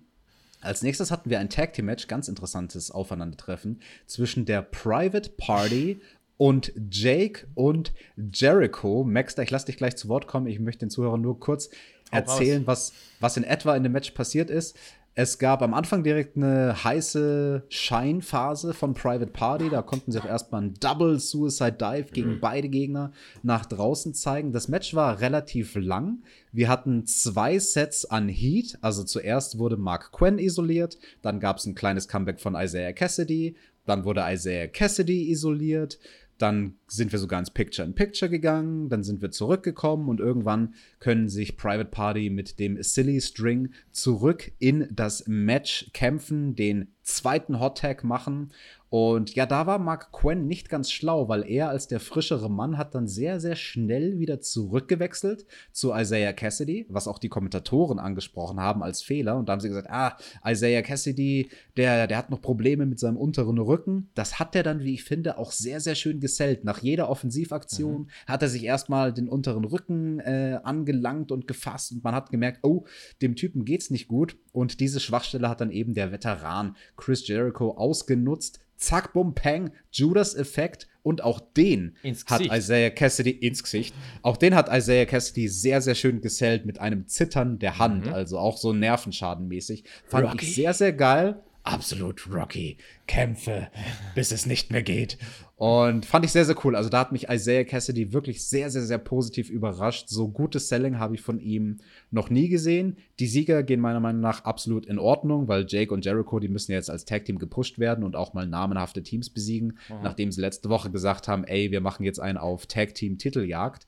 Als nächstes hatten wir ein Tag Team Match, ganz interessantes Aufeinandertreffen zwischen der Private Party und Jake und Jericho. Maxter, ich lasse dich gleich zu Wort kommen. Ich möchte den Zuhörern nur kurz erzählen, was, was in etwa in dem Match passiert ist. Es gab am Anfang direkt eine heiße Scheinphase von Private Party. Da konnten sie auch erstmal einen Double Suicide Dive gegen mhm. beide Gegner nach draußen zeigen. Das Match war relativ lang. Wir hatten zwei Sets an Heat. Also zuerst wurde Mark Quinn isoliert. Dann gab es ein kleines Comeback von Isaiah Cassidy. Dann wurde Isaiah Cassidy isoliert. Dann sind wir sogar ins Picture-in-Picture gegangen, dann sind wir zurückgekommen und irgendwann können sich Private Party mit dem Silly String zurück in das Match kämpfen, den zweiten Hot Tag machen und ja, da war Mark Quinn nicht ganz schlau, weil er als der frischere Mann hat dann sehr, sehr schnell wieder zurückgewechselt zu Isaiah Cassidy, was auch die Kommentatoren angesprochen haben als Fehler. Und da haben sie gesagt, ah, Isaiah Cassidy, der, der hat noch Probleme mit seinem unteren Rücken. Das hat er dann, wie ich finde, auch sehr, sehr schön gesellt. Nach jeder Offensivaktion mhm. hat er sich erstmal den unteren Rücken äh, angelangt und gefasst. Und man hat gemerkt, oh, dem Typen geht's nicht gut. Und diese Schwachstelle hat dann eben der Veteran Chris Jericho ausgenutzt zack, bum, peng, Judas-Effekt und auch den hat Isaiah Cassidy ins Gesicht. Auch den hat Isaiah Cassidy sehr, sehr schön gesellt mit einem Zittern der Hand, mhm. also auch so nervenschadenmäßig. Fand Rocky. ich sehr, sehr geil absolut Rocky. Kämpfe, bis es nicht mehr geht. Und fand ich sehr, sehr cool. Also da hat mich Isaiah Cassidy wirklich sehr, sehr, sehr positiv überrascht. So gutes Selling habe ich von ihm noch nie gesehen. Die Sieger gehen meiner Meinung nach absolut in Ordnung, weil Jake und Jericho, die müssen jetzt als Tag-Team gepusht werden und auch mal namenhafte Teams besiegen, mhm. nachdem sie letzte Woche gesagt haben, ey, wir machen jetzt einen auf Tag-Team-Titeljagd.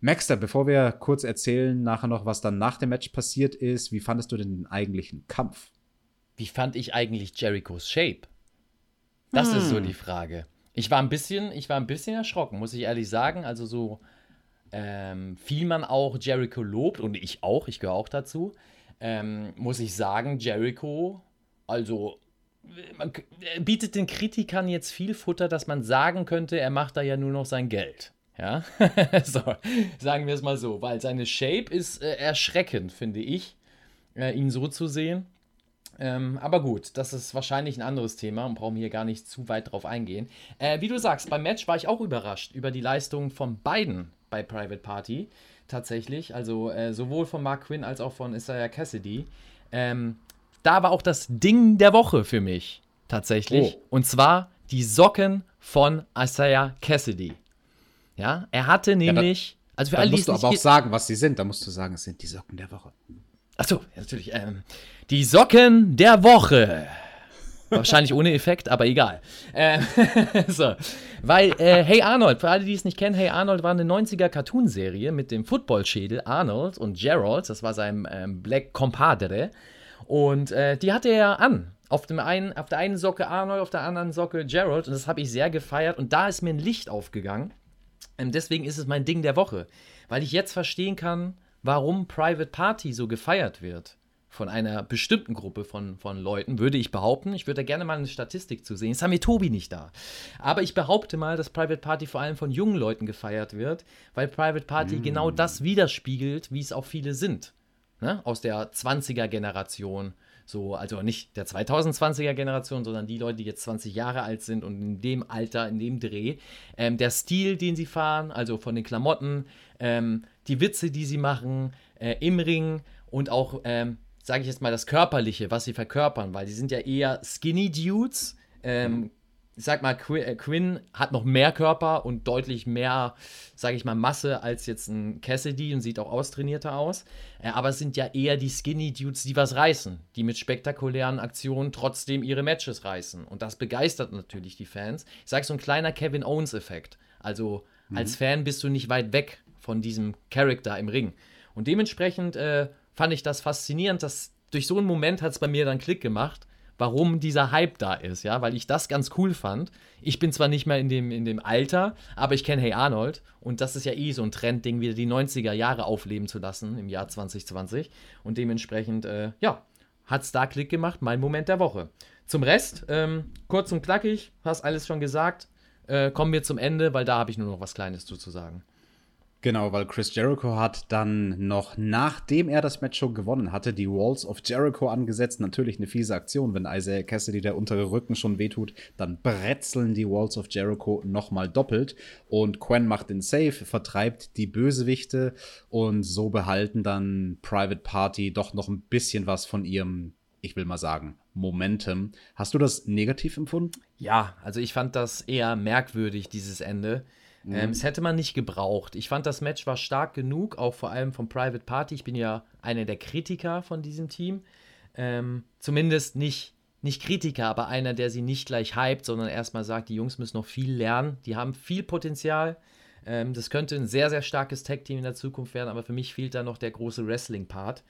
Maxter, bevor wir kurz erzählen nachher noch, was dann nach dem Match passiert ist, wie fandest du denn den eigentlichen Kampf? wie fand ich eigentlich Jerichos Shape? Das hm. ist so hm. die Frage. Ich war ein bisschen, ich war ein bisschen erschrocken, muss ich ehrlich sagen. Also so ähm, viel man auch Jericho lobt und ich auch, ich gehöre auch dazu, ähm, muss ich sagen, Jericho, also man bietet den Kritikern jetzt viel Futter, dass man sagen könnte, er macht da ja nur noch sein Geld. Ja, so, sagen wir es mal so, weil seine Shape ist äh, erschreckend, finde ich, äh, ihn so zu sehen. Ähm, aber gut, das ist wahrscheinlich ein anderes Thema und brauchen hier gar nicht zu weit drauf eingehen. Äh, wie du sagst, beim Match war ich auch überrascht über die Leistung von beiden bei Private Party. Tatsächlich. Also äh, sowohl von Mark Quinn als auch von Isaiah Cassidy. Ähm, da war auch das Ding der Woche für mich. Tatsächlich. Oh. Und zwar die Socken von Isaiah Cassidy. Ja, er hatte nämlich. Ja, da, also für alle, musst du aber auch sagen, was sie sind. Da musst du sagen, es sind die Socken der Woche. Achso, natürlich. Ähm, die Socken der Woche. Wahrscheinlich ohne Effekt, aber egal. Äh, so. Weil, äh, Hey Arnold, für alle, die es nicht kennen, Hey Arnold war eine 90er Cartoonserie mit dem Footballschädel Arnold und Gerald, das war sein ähm, Black Compadre. Und äh, die hatte er an. Auf, dem einen, auf der einen Socke Arnold, auf der anderen Socke Gerald. Und das habe ich sehr gefeiert. Und da ist mir ein Licht aufgegangen. Ähm, deswegen ist es mein Ding der Woche. Weil ich jetzt verstehen kann, warum Private Party so gefeiert wird von einer bestimmten Gruppe von, von Leuten, würde ich behaupten. Ich würde da gerne mal eine Statistik zu sehen. Jetzt haben wir Tobi nicht da. Aber ich behaupte mal, dass Private Party vor allem von jungen Leuten gefeiert wird, weil Private Party mm. genau das widerspiegelt, wie es auch viele sind. Ne? Aus der 20er-Generation. So, also nicht der 2020er Generation, sondern die Leute, die jetzt 20 Jahre alt sind und in dem Alter, in dem Dreh. Ähm, der Stil, den sie fahren, also von den Klamotten, ähm, die Witze, die sie machen, äh, im Ring und auch ähm, sage ich jetzt mal, das Körperliche, was sie verkörpern, weil sie sind ja eher Skinny Dudes. Ähm, ich sag mal, äh, Quinn hat noch mehr Körper und deutlich mehr, sage ich mal, Masse als jetzt ein Cassidy und sieht auch austrainierter aus. Äh, aber es sind ja eher die Skinny Dudes, die was reißen, die mit spektakulären Aktionen trotzdem ihre Matches reißen. Und das begeistert natürlich die Fans. Ich sage so ein kleiner Kevin Owens-Effekt. Also mhm. als Fan bist du nicht weit weg von diesem Charakter im Ring. Und dementsprechend äh, fand ich das faszinierend, dass durch so einen Moment hat es bei mir dann Klick gemacht, warum dieser Hype da ist, ja, weil ich das ganz cool fand. Ich bin zwar nicht mehr in dem, in dem Alter, aber ich kenne Hey Arnold und das ist ja eh so ein Trendding, wieder die 90er Jahre aufleben zu lassen im Jahr 2020 und dementsprechend, äh, ja, hat da Klick gemacht, mein Moment der Woche. Zum Rest, ähm, kurz und knackig, hast alles schon gesagt, äh, kommen wir zum Ende, weil da habe ich nur noch was Kleines zu sagen. Genau, weil Chris Jericho hat dann noch, nachdem er das Match schon gewonnen hatte, die Walls of Jericho angesetzt. Natürlich eine fiese Aktion, wenn Isaiah Cassidy der untere Rücken schon wehtut, dann bretzeln die Walls of Jericho nochmal doppelt. Und Quen macht den Save, vertreibt die Bösewichte und so behalten dann Private Party doch noch ein bisschen was von ihrem, ich will mal sagen, Momentum. Hast du das negativ empfunden? Ja, also ich fand das eher merkwürdig, dieses Ende. Mhm. Ähm, es hätte man nicht gebraucht. Ich fand, das Match war stark genug, auch vor allem vom Private Party. Ich bin ja einer der Kritiker von diesem Team. Ähm, zumindest nicht, nicht Kritiker, aber einer, der sie nicht gleich hypt, sondern erstmal sagt, die Jungs müssen noch viel lernen. Die haben viel Potenzial. Ähm, das könnte ein sehr, sehr starkes Tag-Team in der Zukunft werden, aber für mich fehlt da noch der große Wrestling-Part.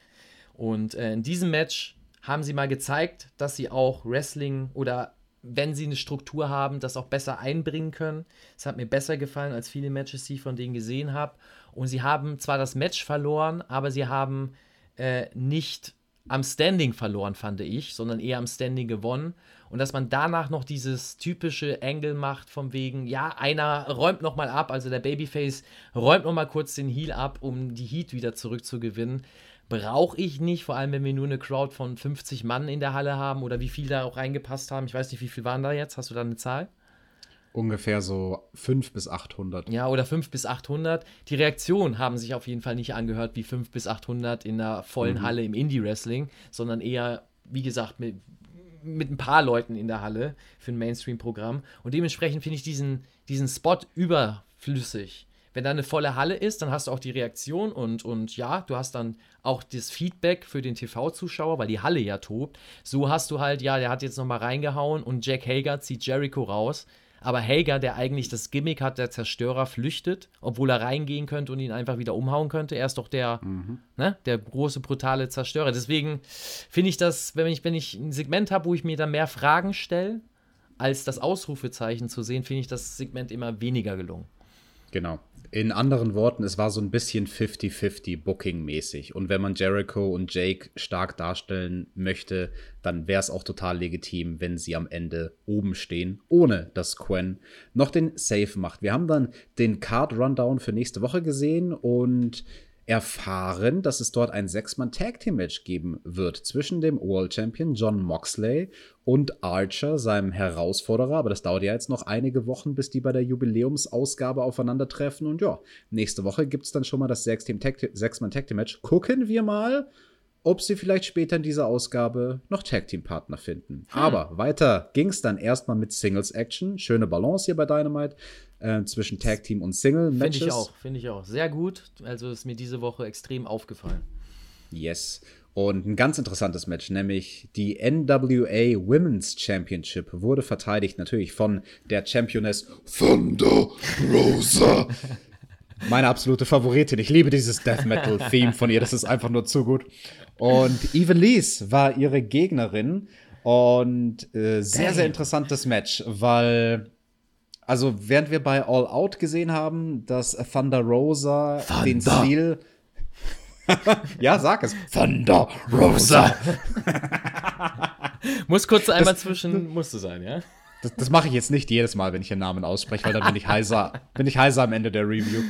Und äh, in diesem Match haben sie mal gezeigt, dass sie auch Wrestling oder wenn sie eine Struktur haben, das auch besser einbringen können. Es hat mir besser gefallen als viele Matches, die ich von denen gesehen habe. Und sie haben zwar das Match verloren, aber sie haben äh, nicht am Standing verloren, fand ich, sondern eher am Standing gewonnen. Und dass man danach noch dieses typische Angle macht, von wegen, ja, einer räumt nochmal ab, also der Babyface räumt nochmal kurz den Heal ab, um die Heat wieder zurückzugewinnen brauche ich nicht, vor allem wenn wir nur eine Crowd von 50 Mann in der Halle haben oder wie viel da auch reingepasst haben. Ich weiß nicht, wie viel waren da jetzt? Hast du da eine Zahl? Ungefähr so 5 bis 800. Ja, oder 5 bis 800. Die Reaktionen haben sich auf jeden Fall nicht angehört wie 5 bis 800 in einer vollen mhm. Halle im Indie-Wrestling, sondern eher, wie gesagt, mit, mit ein paar Leuten in der Halle für ein Mainstream-Programm. Und dementsprechend finde ich diesen, diesen Spot überflüssig wenn da eine volle Halle ist, dann hast du auch die Reaktion und, und ja, du hast dann auch das Feedback für den TV-Zuschauer, weil die Halle ja tobt. So hast du halt, ja, der hat jetzt nochmal reingehauen und Jack Hager zieht Jericho raus. Aber Hager, der eigentlich das Gimmick hat, der Zerstörer flüchtet, obwohl er reingehen könnte und ihn einfach wieder umhauen könnte. Er ist doch der, mhm. ne, der große, brutale Zerstörer. Deswegen finde ich das, wenn ich, wenn ich ein Segment habe, wo ich mir da mehr Fragen stelle, als das Ausrufezeichen zu sehen, finde ich das Segment immer weniger gelungen. Genau. In anderen Worten, es war so ein bisschen 50-50 Booking-mäßig. Und wenn man Jericho und Jake stark darstellen möchte, dann wäre es auch total legitim, wenn sie am Ende oben stehen, ohne dass Quen noch den Save macht. Wir haben dann den Card-Rundown für nächste Woche gesehen und erfahren, dass es dort ein Sechs-Mann-Tag-Team-Match geben wird zwischen dem World Champion John Moxley und Archer, seinem Herausforderer. Aber das dauert ja jetzt noch einige Wochen, bis die bei der Jubiläumsausgabe aufeinandertreffen. Und ja, nächste Woche gibt es dann schon mal das Sechs-Mann-Tag-Team-Match. Gucken wir mal, ob sie vielleicht später in dieser Ausgabe noch Tag-Team-Partner finden. Hm. Aber weiter ging es dann erstmal mit Singles-Action. Schöne Balance hier bei Dynamite äh, zwischen Tag Team und Single Matches. Finde ich auch, finde ich auch. Sehr gut. Also ist mir diese Woche extrem aufgefallen. Yes. Und ein ganz interessantes Match, nämlich die NWA Women's Championship, wurde verteidigt natürlich von der Championess Thunder Rosa. Meine absolute Favoritin. Ich liebe dieses Death Metal Theme von ihr. Das ist einfach nur zu gut. Und Even Lees war ihre Gegnerin. Und äh, sehr, sehr interessantes Match, weil also während wir bei All Out gesehen haben, dass Thunder Rosa Thunder. den Stil ja, sag es. Thunder Rosa. Muss kurz einmal das, zwischen, musste sein, ja? Das, das mache ich jetzt nicht jedes Mal, wenn ich den Namen ausspreche, weil dann bin ich heiser, bin ich heiser am Ende der Review.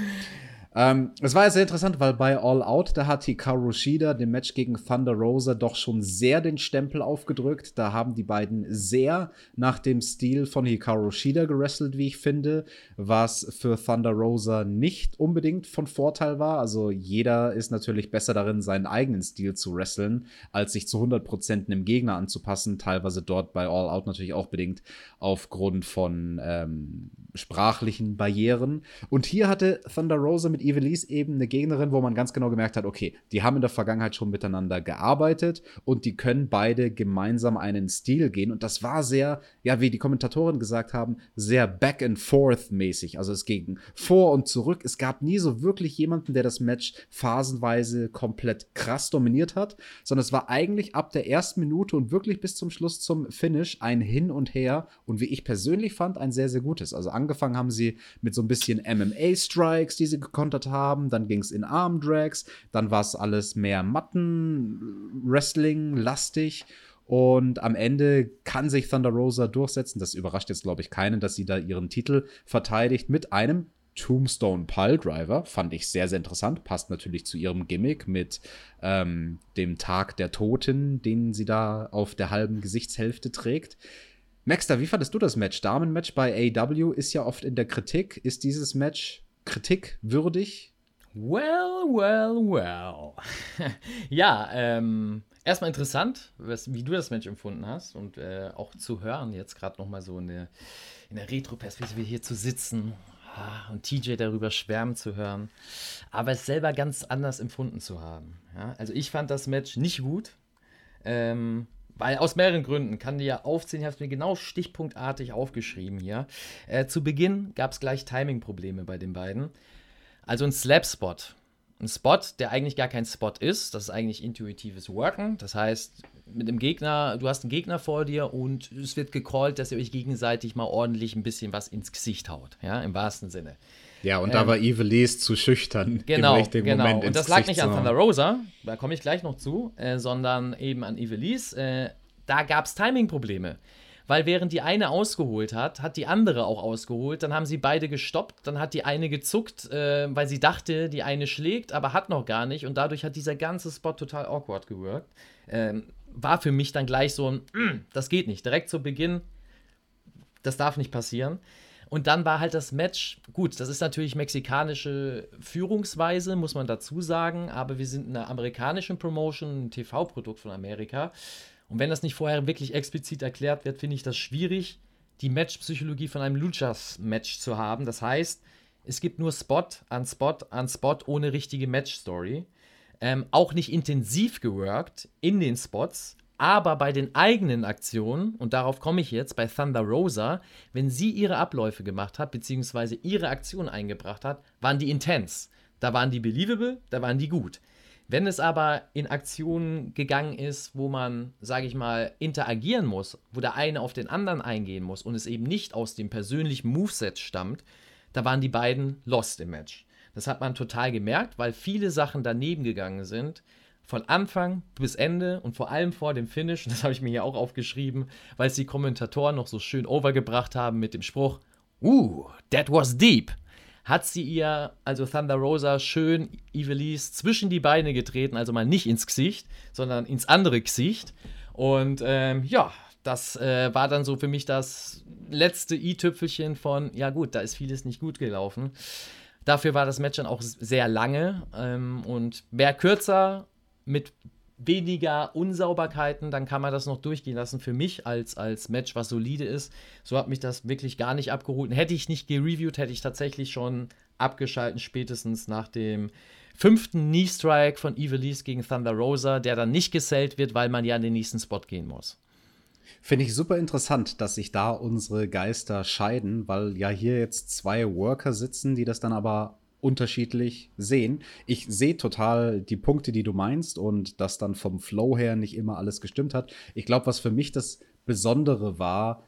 Ähm, es war ja sehr interessant, weil bei All Out, da hat Hikaru Shida dem Match gegen Thunder Rosa doch schon sehr den Stempel aufgedrückt. Da haben die beiden sehr nach dem Stil von Hikaru Shida gewrestelt, wie ich finde, was für Thunder Rosa nicht unbedingt von Vorteil war. Also jeder ist natürlich besser darin, seinen eigenen Stil zu wresteln, als sich zu 100% einem Gegner anzupassen. Teilweise dort bei All Out natürlich auch bedingt aufgrund von ähm, sprachlichen Barrieren. Und hier hatte Thunder Rosa mit Evelise eben eine Gegnerin, wo man ganz genau gemerkt hat, okay, die haben in der Vergangenheit schon miteinander gearbeitet und die können beide gemeinsam einen Stil gehen. Und das war sehr, ja, wie die Kommentatoren gesagt haben, sehr back and forth mäßig. Also es ging vor und zurück. Es gab nie so wirklich jemanden, der das Match phasenweise komplett krass dominiert hat, sondern es war eigentlich ab der ersten Minute und wirklich bis zum Schluss zum Finish ein Hin und Her und wie ich persönlich fand, ein sehr, sehr gutes. Also angefangen haben sie mit so ein bisschen MMA-Strikes, die sie gekontert haben. Dann ging es in Arm-Drags. Dann war es alles mehr Matten-Wrestling-lastig. Und am Ende kann sich Thunder Rosa durchsetzen. Das überrascht jetzt, glaube ich, keinen, dass sie da ihren Titel verteidigt mit einem Tombstone Pile Driver. Fand ich sehr, sehr interessant. Passt natürlich zu ihrem Gimmick mit ähm, dem Tag der Toten, den sie da auf der halben Gesichtshälfte trägt. Maxter, wie fandest du das Match? Damenmatch bei AW ist ja oft in der Kritik. Ist dieses Match kritikwürdig? Well, well, well. ja, ähm, erstmal interessant, was, wie du das Match empfunden hast und äh, auch zu hören, jetzt gerade nochmal so in der, in der Retro-Perspektive hier zu sitzen und TJ darüber schwärmen zu hören, aber es selber ganz anders empfunden zu haben. Ja? Also ich fand das Match nicht gut. Ähm, weil aus mehreren Gründen kann dir ja aufzählen, ich habe es mir genau stichpunktartig aufgeschrieben hier. Äh, zu Beginn gab es gleich Timing-Probleme bei den beiden. Also ein Slap-Spot. Ein Spot, der eigentlich gar kein Spot ist. Das ist eigentlich intuitives Worken. Das heißt, mit dem Gegner, du hast einen Gegner vor dir und es wird gecallt, dass ihr euch gegenseitig mal ordentlich ein bisschen was ins Gesicht haut. Ja, im wahrsten Sinne. Ja, und ähm, da war Evilise zu schüchtern. Genau, im richtigen genau. Moment und das lag nicht an Thunder Rosa, da komme ich gleich noch zu, äh, sondern eben an Evilise. Äh, da gab es Timing-Probleme. Weil während die eine ausgeholt hat, hat die andere auch ausgeholt. Dann haben sie beide gestoppt. Dann hat die eine gezuckt, äh, weil sie dachte, die eine schlägt, aber hat noch gar nicht. Und dadurch hat dieser ganze Spot total awkward gewirkt. Ähm, war für mich dann gleich so ein, mm, das geht nicht. Direkt zu Beginn, das darf nicht passieren. Und dann war halt das Match, gut, das ist natürlich mexikanische Führungsweise, muss man dazu sagen, aber wir sind in einer amerikanischen Promotion, ein TV-Produkt von Amerika. Und wenn das nicht vorher wirklich explizit erklärt wird, finde ich das schwierig, die Matchpsychologie von einem Luchas-Match zu haben. Das heißt, es gibt nur Spot an Spot an Spot ohne richtige Match-Story. Ähm, auch nicht intensiv geworkt in den Spots, aber bei den eigenen Aktionen, und darauf komme ich jetzt, bei Thunder Rosa, wenn sie ihre Abläufe gemacht hat, beziehungsweise ihre Aktionen eingebracht hat, waren die intens. Da waren die believable, da waren die gut. Wenn es aber in Aktionen gegangen ist, wo man, sage ich mal, interagieren muss, wo der eine auf den anderen eingehen muss und es eben nicht aus dem persönlichen Moveset stammt, da waren die beiden lost im Match. Das hat man total gemerkt, weil viele Sachen daneben gegangen sind, von Anfang bis Ende und vor allem vor dem Finish, das habe ich mir hier auch aufgeschrieben, weil es die Kommentatoren noch so schön overgebracht haben mit dem Spruch, Uh, that was deep. Hat sie ihr, also Thunder Rosa, schön Evilise zwischen die Beine getreten, also mal nicht ins Gesicht, sondern ins andere Gesicht. Und ähm, ja, das äh, war dann so für mich das letzte i-Tüpfelchen von, ja gut, da ist vieles nicht gut gelaufen. Dafür war das Match dann auch sehr lange ähm, und wäre kürzer mit weniger Unsauberkeiten, dann kann man das noch durchgehen lassen. Für mich als, als Match, was solide ist, so hat mich das wirklich gar nicht abgeholt. Hätte ich nicht gereviewt, hätte ich tatsächlich schon abgeschalten, spätestens nach dem fünften Knee Strike von Evilise gegen Thunder Rosa, der dann nicht gesellt wird, weil man ja in den nächsten Spot gehen muss. Finde ich super interessant, dass sich da unsere Geister scheiden, weil ja hier jetzt zwei Worker sitzen, die das dann aber unterschiedlich sehen. Ich sehe total die Punkte, die du meinst und dass dann vom Flow her nicht immer alles gestimmt hat. Ich glaube, was für mich das Besondere war,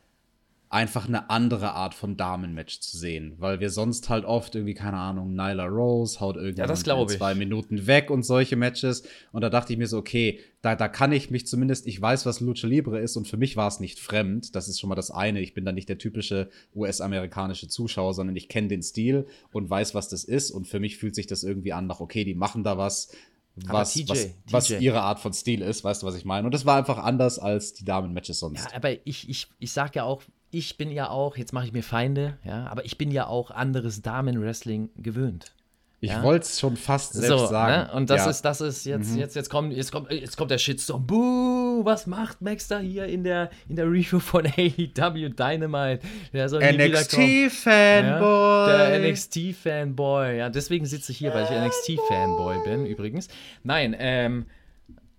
einfach eine andere Art von Damenmatch zu sehen, weil wir sonst halt oft irgendwie keine Ahnung Nyla Rose haut irgendwie ja, zwei Minuten weg und solche Matches und da dachte ich mir so okay da da kann ich mich zumindest ich weiß was Lucha Libre ist und für mich war es nicht fremd das ist schon mal das eine ich bin dann nicht der typische US-amerikanische Zuschauer sondern ich kenne den Stil und weiß was das ist und für mich fühlt sich das irgendwie an nach okay die machen da was was, TJ, was, was TJ. ihre Art von Stil ist, weißt du, was ich meine? Und das war einfach anders als die Damen-Matches sonst. Ja, aber ich, ich, ich sag ja auch, ich bin ja auch, jetzt mache ich mir Feinde, ja, aber ich bin ja auch anderes Damenwrestling gewöhnt. Ich ja? wollte es schon fast selbst so, sagen. Ne? Und das ja. ist, das ist jetzt, mhm. jetzt, jetzt kommt, jetzt kommt, jetzt kommt der Shitstorm. Buh, was macht Max da hier in der, in der Review von AEW Dynamite? Der soll NXT-Fanboy. Ja? Der NXT-Fanboy. Ja, deswegen sitze ich hier, weil ich NXT-Fanboy bin, übrigens. Nein, ähm,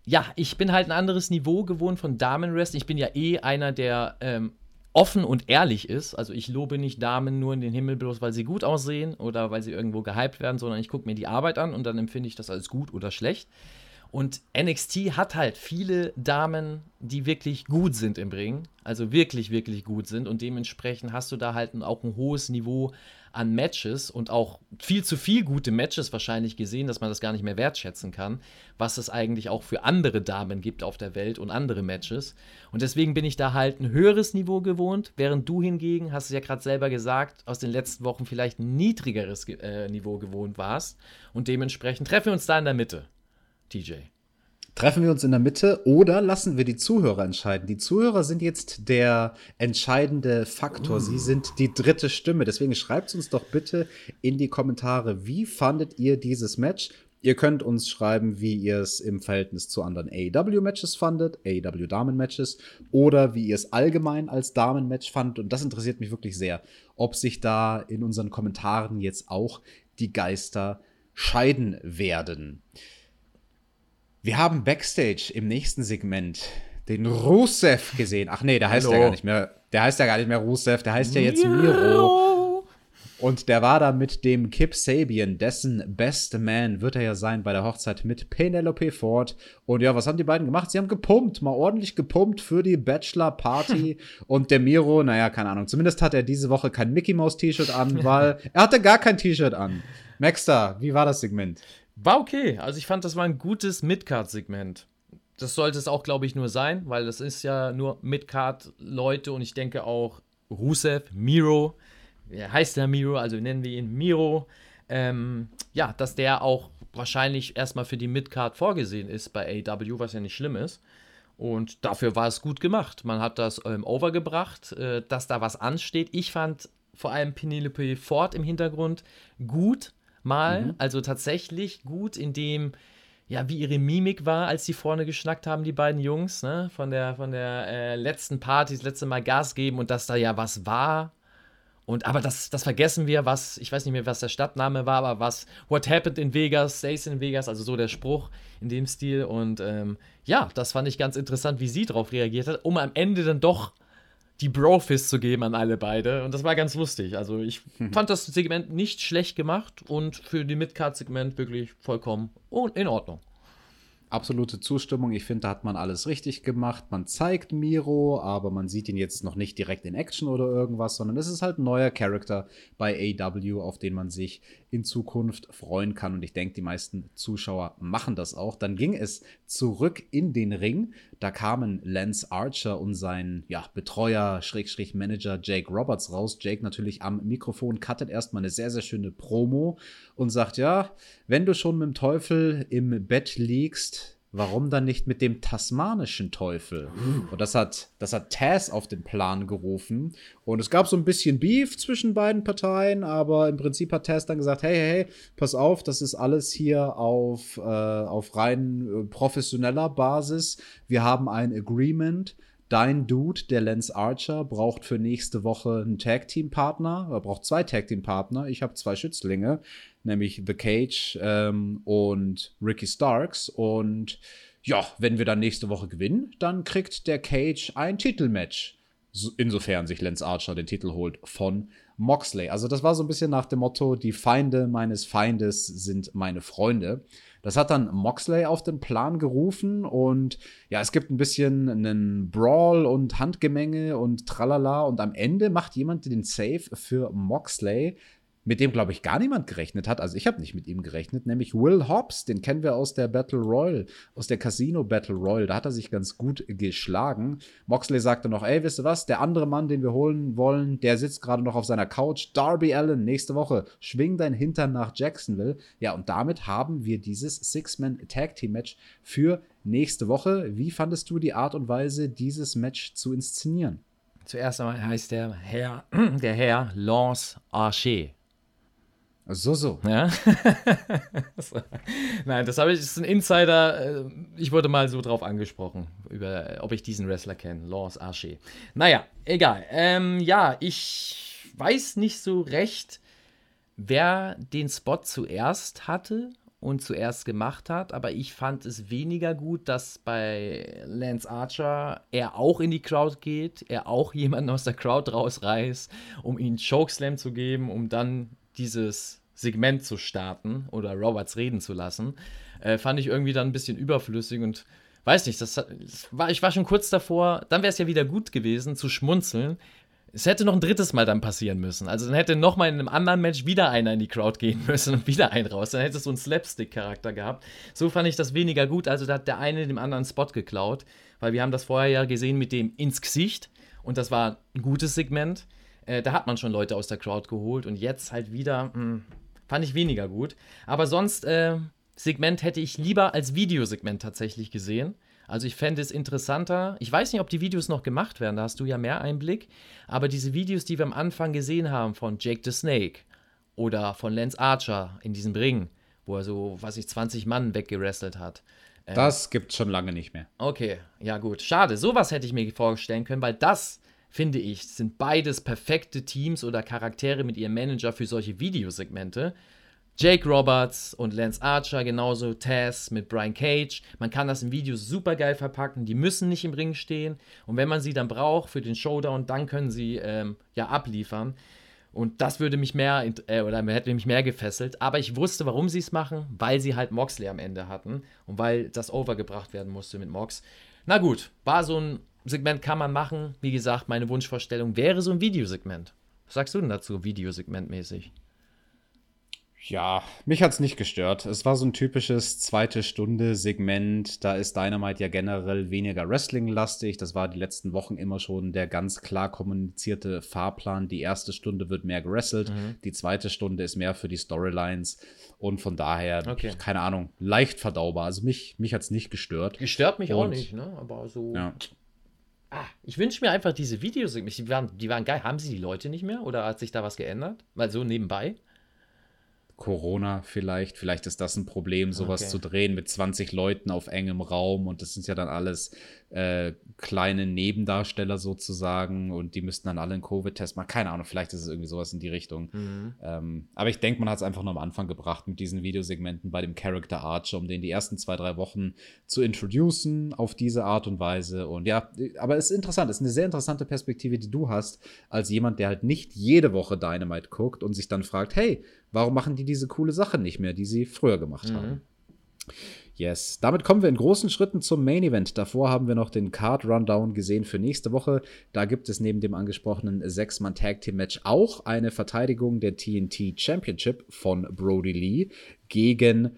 ja, ich bin halt ein anderes Niveau gewohnt von Damenwrestling. Ich bin ja eh einer, der ähm, offen und ehrlich ist. Also ich lobe nicht Damen nur in den Himmel bloß, weil sie gut aussehen oder weil sie irgendwo gehypt werden, sondern ich gucke mir die Arbeit an und dann empfinde ich das als gut oder schlecht. Und NXT hat halt viele Damen, die wirklich gut sind im Ring, also wirklich, wirklich gut sind. Und dementsprechend hast du da halt auch ein hohes Niveau an Matches und auch viel zu viel gute Matches wahrscheinlich gesehen, dass man das gar nicht mehr wertschätzen kann, was es eigentlich auch für andere Damen gibt auf der Welt und andere Matches. Und deswegen bin ich da halt ein höheres Niveau gewohnt, während du hingegen, hast du ja gerade selber gesagt, aus den letzten Wochen vielleicht ein niedrigeres äh, Niveau gewohnt warst. Und dementsprechend treffen wir uns da in der Mitte. TJ. Treffen wir uns in der Mitte oder lassen wir die Zuhörer entscheiden? Die Zuhörer sind jetzt der entscheidende Faktor. Sie sind die dritte Stimme. Deswegen schreibt uns doch bitte in die Kommentare, wie fandet ihr dieses Match? Ihr könnt uns schreiben, wie ihr es im Verhältnis zu anderen AEW-Matches fandet, AEW-Damen-Matches, oder wie ihr es allgemein als Damen-Match fandet. Und das interessiert mich wirklich sehr, ob sich da in unseren Kommentaren jetzt auch die Geister scheiden werden. Wir haben Backstage im nächsten Segment den Rusev gesehen. Ach nee, der heißt Hallo. ja gar nicht mehr. Der heißt ja gar nicht mehr Rusev, der heißt ja jetzt Miro. Und der war da mit dem Kip Sabian, dessen Best Man wird er ja sein bei der Hochzeit mit Penelope Ford. Und ja, was haben die beiden gemacht? Sie haben gepumpt, mal ordentlich gepumpt für die Bachelor Party. und der Miro, naja, keine Ahnung. Zumindest hat er diese Woche kein Mickey Mouse T-Shirt an, weil er hatte gar kein T-Shirt an. Maxter, wie war das Segment? War okay. Also ich fand, das war ein gutes Midcard-Segment. Das sollte es auch, glaube ich, nur sein, weil das ist ja nur Midcard-Leute und ich denke auch Rusev, Miro, er heißt ja Miro, also nennen wir ihn Miro. Ähm, ja, dass der auch wahrscheinlich erstmal für die Midcard vorgesehen ist bei AW, was ja nicht schlimm ist. Und dafür war es gut gemacht. Man hat das ähm, overgebracht, äh, dass da was ansteht. Ich fand vor allem Penelope Ford im Hintergrund gut mal. Mhm. Also tatsächlich gut, in dem, ja, wie ihre Mimik war, als sie vorne geschnackt haben, die beiden Jungs, ne? Von der, von der äh, letzten Party, das letzte Mal Gas geben und dass da ja was war. Und aber das, das vergessen wir, was, ich weiß nicht mehr, was der Stadtname war, aber was, what happened in Vegas, stays in Vegas, also so der Spruch in dem Stil. Und ähm, ja, das fand ich ganz interessant, wie sie darauf reagiert hat, um am Ende dann doch die Brofist zu geben an alle beide. Und das war ganz lustig. Also ich mhm. fand das Segment nicht schlecht gemacht und für die Midcard-Segment wirklich vollkommen in Ordnung absolute Zustimmung. Ich finde, da hat man alles richtig gemacht. Man zeigt Miro, aber man sieht ihn jetzt noch nicht direkt in Action oder irgendwas, sondern es ist halt ein neuer Charakter bei AW, auf den man sich in Zukunft freuen kann. Und ich denke, die meisten Zuschauer machen das auch. Dann ging es zurück in den Ring. Da kamen Lance Archer und sein ja, Betreuer, Schrägstrich Manager Jake Roberts raus. Jake natürlich am Mikrofon cuttet erstmal eine sehr, sehr schöne Promo und sagt, ja, wenn du schon mit dem Teufel im Bett liegst, warum dann nicht mit dem tasmanischen Teufel? Und das hat, das hat Taz auf den Plan gerufen. Und es gab so ein bisschen Beef zwischen beiden Parteien, aber im Prinzip hat Taz dann gesagt, hey, hey, hey, pass auf, das ist alles hier auf, äh, auf rein äh, professioneller Basis. Wir haben ein Agreement dein Dude, der Lance Archer, braucht für nächste Woche einen Tag-Team-Partner. Er braucht zwei Tag-Team-Partner. Ich habe zwei Schützlinge, nämlich The Cage ähm, und Ricky Starks. Und ja, wenn wir dann nächste Woche gewinnen, dann kriegt der Cage ein Titelmatch. Insofern sich Lance Archer den Titel holt von Moxley. Also das war so ein bisschen nach dem Motto, die Feinde meines Feindes sind meine Freunde. Das hat dann Moxley auf den Plan gerufen und ja, es gibt ein bisschen einen Brawl und Handgemenge und tralala und am Ende macht jemand den Save für Moxley mit dem, glaube ich, gar niemand gerechnet hat. Also ich habe nicht mit ihm gerechnet, nämlich Will Hobbs, den kennen wir aus der Battle Royale, aus der Casino Battle Royale. Da hat er sich ganz gut geschlagen. Moxley sagte noch, ey, wisst ihr was, der andere Mann, den wir holen wollen, der sitzt gerade noch auf seiner Couch. Darby Allen, nächste Woche, schwing dein Hintern nach Jacksonville. Ja, und damit haben wir dieses Six-Man-Tag-Team-Match für nächste Woche. Wie fandest du die Art und Weise, dieses Match zu inszenieren? Zuerst einmal heißt der Herr, der Herr Lance Archer. So, so. Ja? Nein, das habe ich, das ist ein Insider. Äh, ich wurde mal so drauf angesprochen, über, ob ich diesen Wrestler kenne, Lance Archer. Naja, egal. Ähm, ja, ich weiß nicht so recht, wer den Spot zuerst hatte und zuerst gemacht hat, aber ich fand es weniger gut, dass bei Lance Archer er auch in die Crowd geht, er auch jemanden aus der Crowd rausreißt, um ihn Chokeslam zu geben, um dann dieses Segment zu starten oder Roberts reden zu lassen, äh, fand ich irgendwie dann ein bisschen überflüssig und weiß nicht, das, das war, ich war schon kurz davor, dann wäre es ja wieder gut gewesen zu schmunzeln. Es hätte noch ein drittes Mal dann passieren müssen. Also dann hätte noch mal in einem anderen Match wieder einer in die Crowd gehen müssen und wieder ein raus. Dann hätte es so einen Slapstick-Charakter gehabt. So fand ich das weniger gut. Also da hat der eine dem anderen Spot geklaut, weil wir haben das vorher ja gesehen mit dem ins Gesicht und das war ein gutes Segment. Äh, da hat man schon Leute aus der Crowd geholt und jetzt halt wieder, mh, hm, fand ich weniger gut. Aber sonst, äh, Segment hätte ich lieber als Videosegment tatsächlich gesehen. Also ich fände es interessanter. Ich weiß nicht, ob die Videos noch gemacht werden, da hast du ja mehr Einblick. Aber diese Videos, die wir am Anfang gesehen haben von Jake the Snake oder von Lance Archer in diesem Ring, wo er so, was ich, 20 Mann weggerestelt hat. Äh, das gibt schon lange nicht mehr. Okay, ja gut. Schade. Sowas hätte ich mir vorstellen können, weil das finde ich, sind beides perfekte Teams oder Charaktere mit ihrem Manager für solche Videosegmente. Jake Roberts und Lance Archer, genauso Taz mit Brian Cage. Man kann das im Video super geil verpacken. Die müssen nicht im Ring stehen. Und wenn man sie dann braucht für den Showdown, dann können sie ähm, ja abliefern. Und das würde mich mehr, äh, oder hätte mich mehr gefesselt. Aber ich wusste, warum sie es machen, weil sie halt Moxley am Ende hatten und weil das overgebracht werden musste mit Mox. Na gut, war so ein Segment kann man machen. Wie gesagt, meine Wunschvorstellung wäre so ein Videosegment. Was sagst du denn dazu, Videosegmentmäßig? Ja, mich hat es nicht gestört. Es war so ein typisches zweite Stunde Segment. Da ist Dynamite ja generell weniger Wrestling-lastig. Das war die letzten Wochen immer schon der ganz klar kommunizierte Fahrplan. Die erste Stunde wird mehr gewrestelt, mhm. die zweite Stunde ist mehr für die Storylines. Und von daher, okay. keine Ahnung, leicht verdaubar. Also mich, mich hat es nicht gestört. Gestört mich Und, auch nicht, ne? Aber so. Ja. Ah, ich wünsche mir einfach diese Videos. Die waren, die waren geil. Haben sie die Leute nicht mehr? Oder hat sich da was geändert? Weil so nebenbei? Corona vielleicht. Vielleicht ist das ein Problem, sowas okay. zu drehen mit 20 Leuten auf engem Raum. Und das sind ja dann alles äh, kleine Nebendarsteller sozusagen. Und die müssten dann alle einen Covid-Test machen. Keine Ahnung, vielleicht ist es irgendwie sowas in die Richtung. Mhm. Ähm, aber ich denke, man hat es einfach nur am Anfang gebracht mit diesen Videosegmenten bei dem Character Archer, um den die ersten zwei, drei Wochen zu introducen auf diese Art und Weise. Und ja, aber es ist interessant. Es ist eine sehr interessante Perspektive, die du hast, als jemand, der halt nicht jede Woche Dynamite guckt und sich dann fragt, hey, Warum machen die diese coole Sache nicht mehr, die sie früher gemacht mhm. haben? Yes. Damit kommen wir in großen Schritten zum Main Event. Davor haben wir noch den Card Rundown gesehen für nächste Woche. Da gibt es neben dem angesprochenen Sechs-Mann Tag Team Match auch eine Verteidigung der TNT Championship von Brody Lee gegen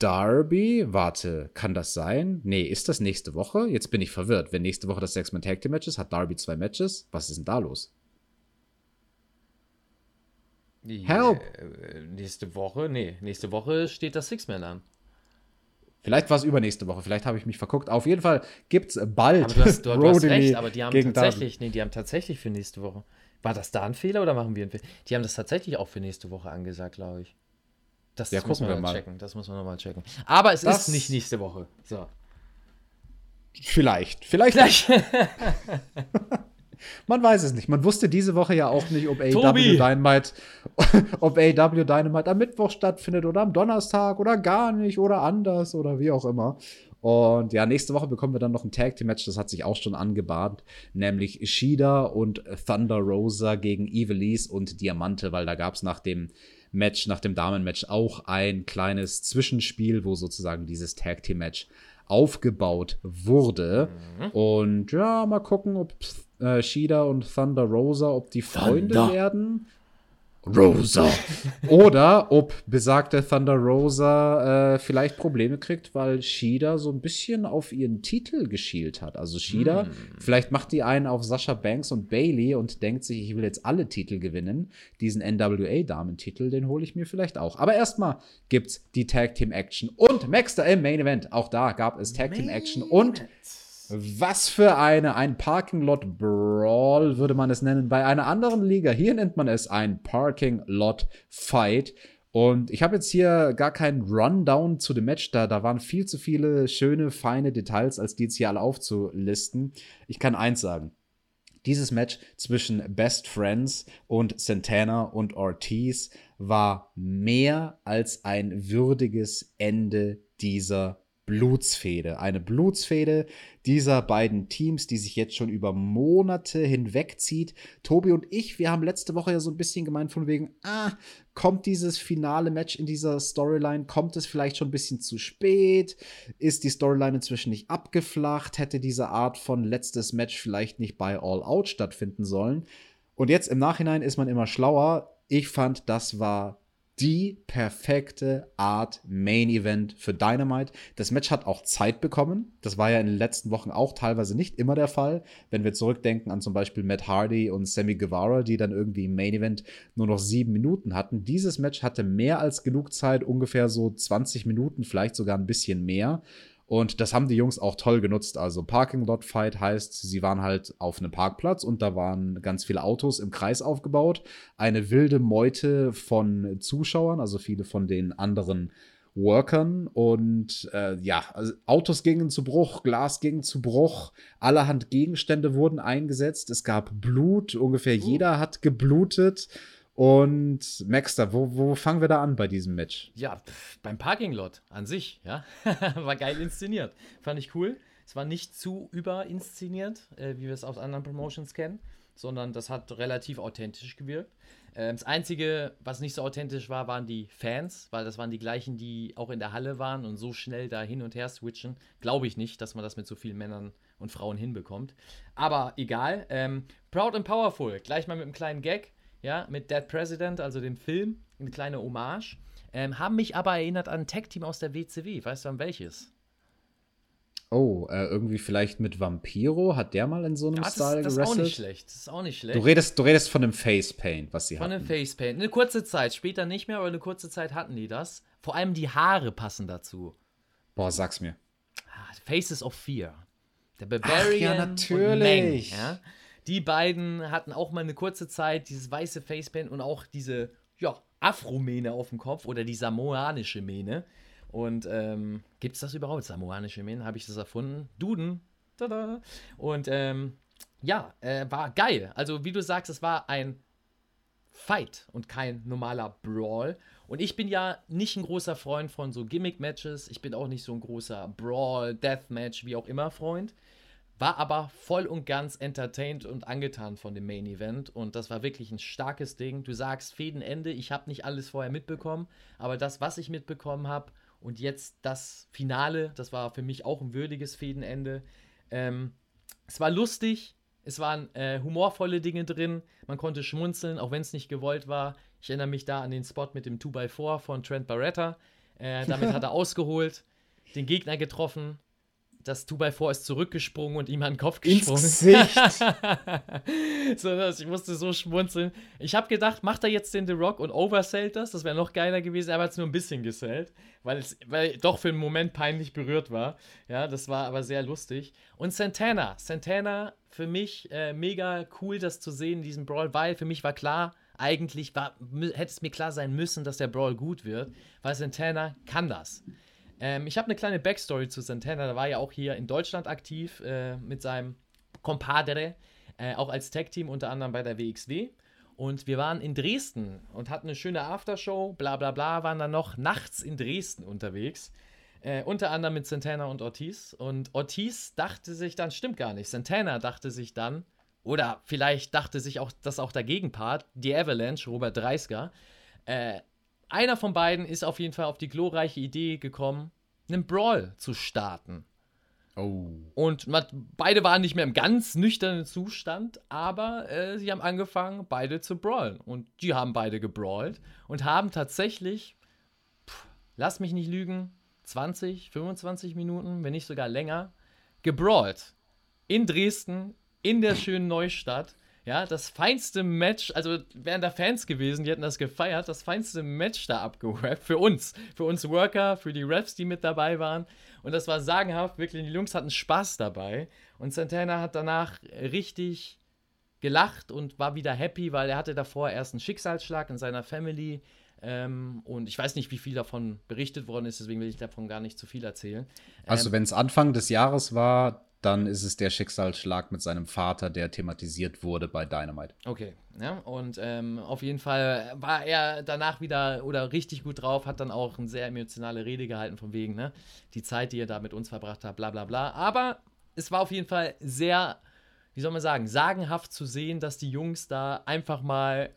Darby. Warte, kann das sein? Nee, ist das nächste Woche? Jetzt bin ich verwirrt. Wenn nächste Woche das Sechs-Mann Tag Team Match ist, hat Darby zwei Matches. Was ist denn da los? Help! Äh, nächste Woche? Nee, nächste Woche steht das Six-Man an. Vielleicht war es übernächste Woche, vielleicht habe ich mich verguckt. Auf jeden Fall gibt es bald. Aber du hast, du, du hast recht, aber die haben tatsächlich, nee, die haben tatsächlich für nächste Woche. War das da ein Fehler oder machen wir einen Fehler? Die haben das tatsächlich auch für nächste Woche angesagt, glaube ich. Das, ja, das muss man mal checken. Das muss man nochmal checken. Aber es das ist nicht nächste Woche. So. Vielleicht. Vielleicht. Vielleicht. Man weiß es nicht. Man wusste diese Woche ja auch nicht, ob AW Dynamite, ob AW Dynamite am Mittwoch stattfindet oder am Donnerstag oder gar nicht oder anders oder wie auch immer. Und ja, nächste Woche bekommen wir dann noch ein Tag Team Match, das hat sich auch schon angebahnt, nämlich Shida und Thunder Rosa gegen Evilise und Diamante, weil da gab es nach dem Match, nach dem Damen-Match auch ein kleines Zwischenspiel, wo sozusagen dieses Tag Team Match aufgebaut wurde. Mhm. Und ja, mal gucken, ob äh, Shida und Thunder Rosa, ob die Freunde Thunder. werden. Rosa. Oder ob besagte Thunder Rosa äh, vielleicht Probleme kriegt, weil Shida so ein bisschen auf ihren Titel geschielt hat. Also Shida, hm. vielleicht macht die einen auf Sascha Banks und Bailey und denkt sich, ich will jetzt alle Titel gewinnen. Diesen NWA-Damentitel, den hole ich mir vielleicht auch. Aber erstmal gibt's die Tag Team Action und Maxter im Main Event. Auch da gab es Tag Team Action und was für eine, ein Parking Lot Brawl würde man es nennen. Bei einer anderen Liga, hier nennt man es ein Parking Lot Fight. Und ich habe jetzt hier gar keinen Rundown zu dem Match, da, da waren viel zu viele schöne, feine Details, als die jetzt hier alle aufzulisten. Ich kann eins sagen. Dieses Match zwischen Best Friends und Santana und Ortiz war mehr als ein würdiges Ende dieser Blutsfehde. Eine Blutsfehde dieser beiden Teams, die sich jetzt schon über Monate hinwegzieht. Tobi und ich, wir haben letzte Woche ja so ein bisschen gemeint von wegen, ah, kommt dieses finale Match in dieser Storyline, kommt es vielleicht schon ein bisschen zu spät? Ist die Storyline inzwischen nicht abgeflacht? Hätte diese Art von letztes Match vielleicht nicht bei All Out stattfinden sollen? Und jetzt im Nachhinein ist man immer schlauer. Ich fand, das war die perfekte Art Main Event für Dynamite. Das Match hat auch Zeit bekommen. Das war ja in den letzten Wochen auch teilweise nicht immer der Fall. Wenn wir zurückdenken an zum Beispiel Matt Hardy und Sammy Guevara, die dann irgendwie im Main Event nur noch sieben Minuten hatten. Dieses Match hatte mehr als genug Zeit, ungefähr so 20 Minuten, vielleicht sogar ein bisschen mehr. Und das haben die Jungs auch toll genutzt. Also Parking Lot Fight heißt, sie waren halt auf einem Parkplatz und da waren ganz viele Autos im Kreis aufgebaut. Eine wilde Meute von Zuschauern, also viele von den anderen Workern und äh, ja, also Autos gingen zu Bruch, Glas ging zu Bruch, allerhand Gegenstände wurden eingesetzt, es gab Blut, ungefähr oh. jeder hat geblutet und Maxter, wo, wo fangen wir da an bei diesem Match? Ja, beim Parking Lot an sich, ja. war geil inszeniert. Fand ich cool. Es war nicht zu überinszeniert, äh, wie wir es aus anderen Promotions kennen, sondern das hat relativ authentisch gewirkt. Äh, das Einzige, was nicht so authentisch war, waren die Fans, weil das waren die gleichen, die auch in der Halle waren und so schnell da hin und her switchen. Glaube ich nicht, dass man das mit so vielen Männern und Frauen hinbekommt. Aber egal. Ähm, Proud and Powerful, gleich mal mit einem kleinen Gag ja, mit Dead President, also dem Film, eine kleine Hommage. Ähm, haben mich aber erinnert an ein Tag-Team aus der WCW. Weißt du an welches? Oh, äh, irgendwie vielleicht mit Vampiro? Hat der mal in so einem ja, Style das, das ist auch nicht schlecht. Das ist auch nicht schlecht. Du redest, du redest von dem Facepaint, was sie von hatten. Von dem Facepaint. Eine kurze Zeit, später nicht mehr, aber eine kurze Zeit hatten die das. Vor allem die Haare passen dazu. Boah, sag's mir. Ah, Faces of Fear. Der Barbarian Ach, ja, natürlich. Und Meng, ja? Die beiden hatten auch mal eine kurze Zeit dieses weiße Facepaint und auch diese, ja, Afro-Mähne auf dem Kopf oder die samoanische Mähne. Und ähm, gibt es das überhaupt, samoanische Mähne? Habe ich das erfunden? Duden. Tada. Und ähm, ja, äh, war geil. Also, wie du sagst, es war ein Fight und kein normaler Brawl. Und ich bin ja nicht ein großer Freund von so Gimmick-Matches. Ich bin auch nicht so ein großer Brawl, Deathmatch, wie auch immer Freund. War aber voll und ganz entertained und angetan von dem Main Event. Und das war wirklich ein starkes Ding. Du sagst Fädenende, ich habe nicht alles vorher mitbekommen, aber das, was ich mitbekommen habe und jetzt das Finale, das war für mich auch ein würdiges Fädenende. Ähm, es war lustig, es waren äh, humorvolle Dinge drin, man konnte schmunzeln, auch wenn es nicht gewollt war. Ich erinnere mich da an den Spot mit dem 2x4 von Trent Barretta. Äh, damit hat er ausgeholt, den Gegner getroffen, das 2x4 ist zurückgesprungen und ihm an den Kopf gesprungen. Ins Gesicht. so, dass ich musste so schmunzeln. Ich habe gedacht, macht er jetzt den The Rock und oversellt das? Das wäre noch geiler gewesen. Er hat es nur ein bisschen gesellt, weil es weil doch für einen Moment peinlich berührt war. Ja, das war aber sehr lustig. Und Santana. Santana, für mich äh, mega cool, das zu sehen in diesem Brawl, weil für mich war klar, eigentlich war, hätte es mir klar sein müssen, dass der Brawl gut wird, weil Santana kann das. Ähm, ich habe eine kleine Backstory zu Santana. Der war ja auch hier in Deutschland aktiv äh, mit seinem Compadre, äh, auch als Tag-Team unter anderem bei der WXW. Und wir waren in Dresden und hatten eine schöne Aftershow, bla bla bla, waren dann noch nachts in Dresden unterwegs. Äh, unter anderem mit Santana und Ortiz. Und Ortiz dachte sich dann, stimmt gar nicht. Santana dachte sich dann, oder vielleicht dachte sich auch das auch der Gegenpart, die Avalanche, Robert Dreisker. Äh, einer von beiden ist auf jeden Fall auf die glorreiche Idee gekommen, einen Brawl zu starten. Oh. Und man, beide waren nicht mehr im ganz nüchternen Zustand, aber äh, sie haben angefangen, beide zu brawlen. Und die haben beide gebrawlt und haben tatsächlich, pff, lass mich nicht lügen, 20, 25 Minuten, wenn nicht sogar länger, gebrawlt. In Dresden, in der schönen Neustadt. Ja, das feinste Match, also wären da Fans gewesen, die hätten das gefeiert, das feinste Match da abgerappt für uns, für uns Worker, für die Refs, die mit dabei waren. Und das war sagenhaft, wirklich, die Jungs hatten Spaß dabei. Und Santana hat danach richtig gelacht und war wieder happy, weil er hatte davor erst einen Schicksalsschlag in seiner Family ähm, und ich weiß nicht, wie viel davon berichtet worden ist, deswegen will ich davon gar nicht zu viel erzählen. Also, Ähm, wenn es Anfang des Jahres war, dann ist es der Schicksalsschlag mit seinem Vater, der thematisiert wurde bei Dynamite. Okay, ja, und ähm, auf jeden Fall war er danach wieder oder richtig gut drauf, hat dann auch eine sehr emotionale Rede gehalten, von wegen, ne, die Zeit, die er da mit uns verbracht hat, bla bla bla. Aber es war auf jeden Fall sehr, wie soll man sagen, sagenhaft zu sehen, dass die Jungs da einfach mal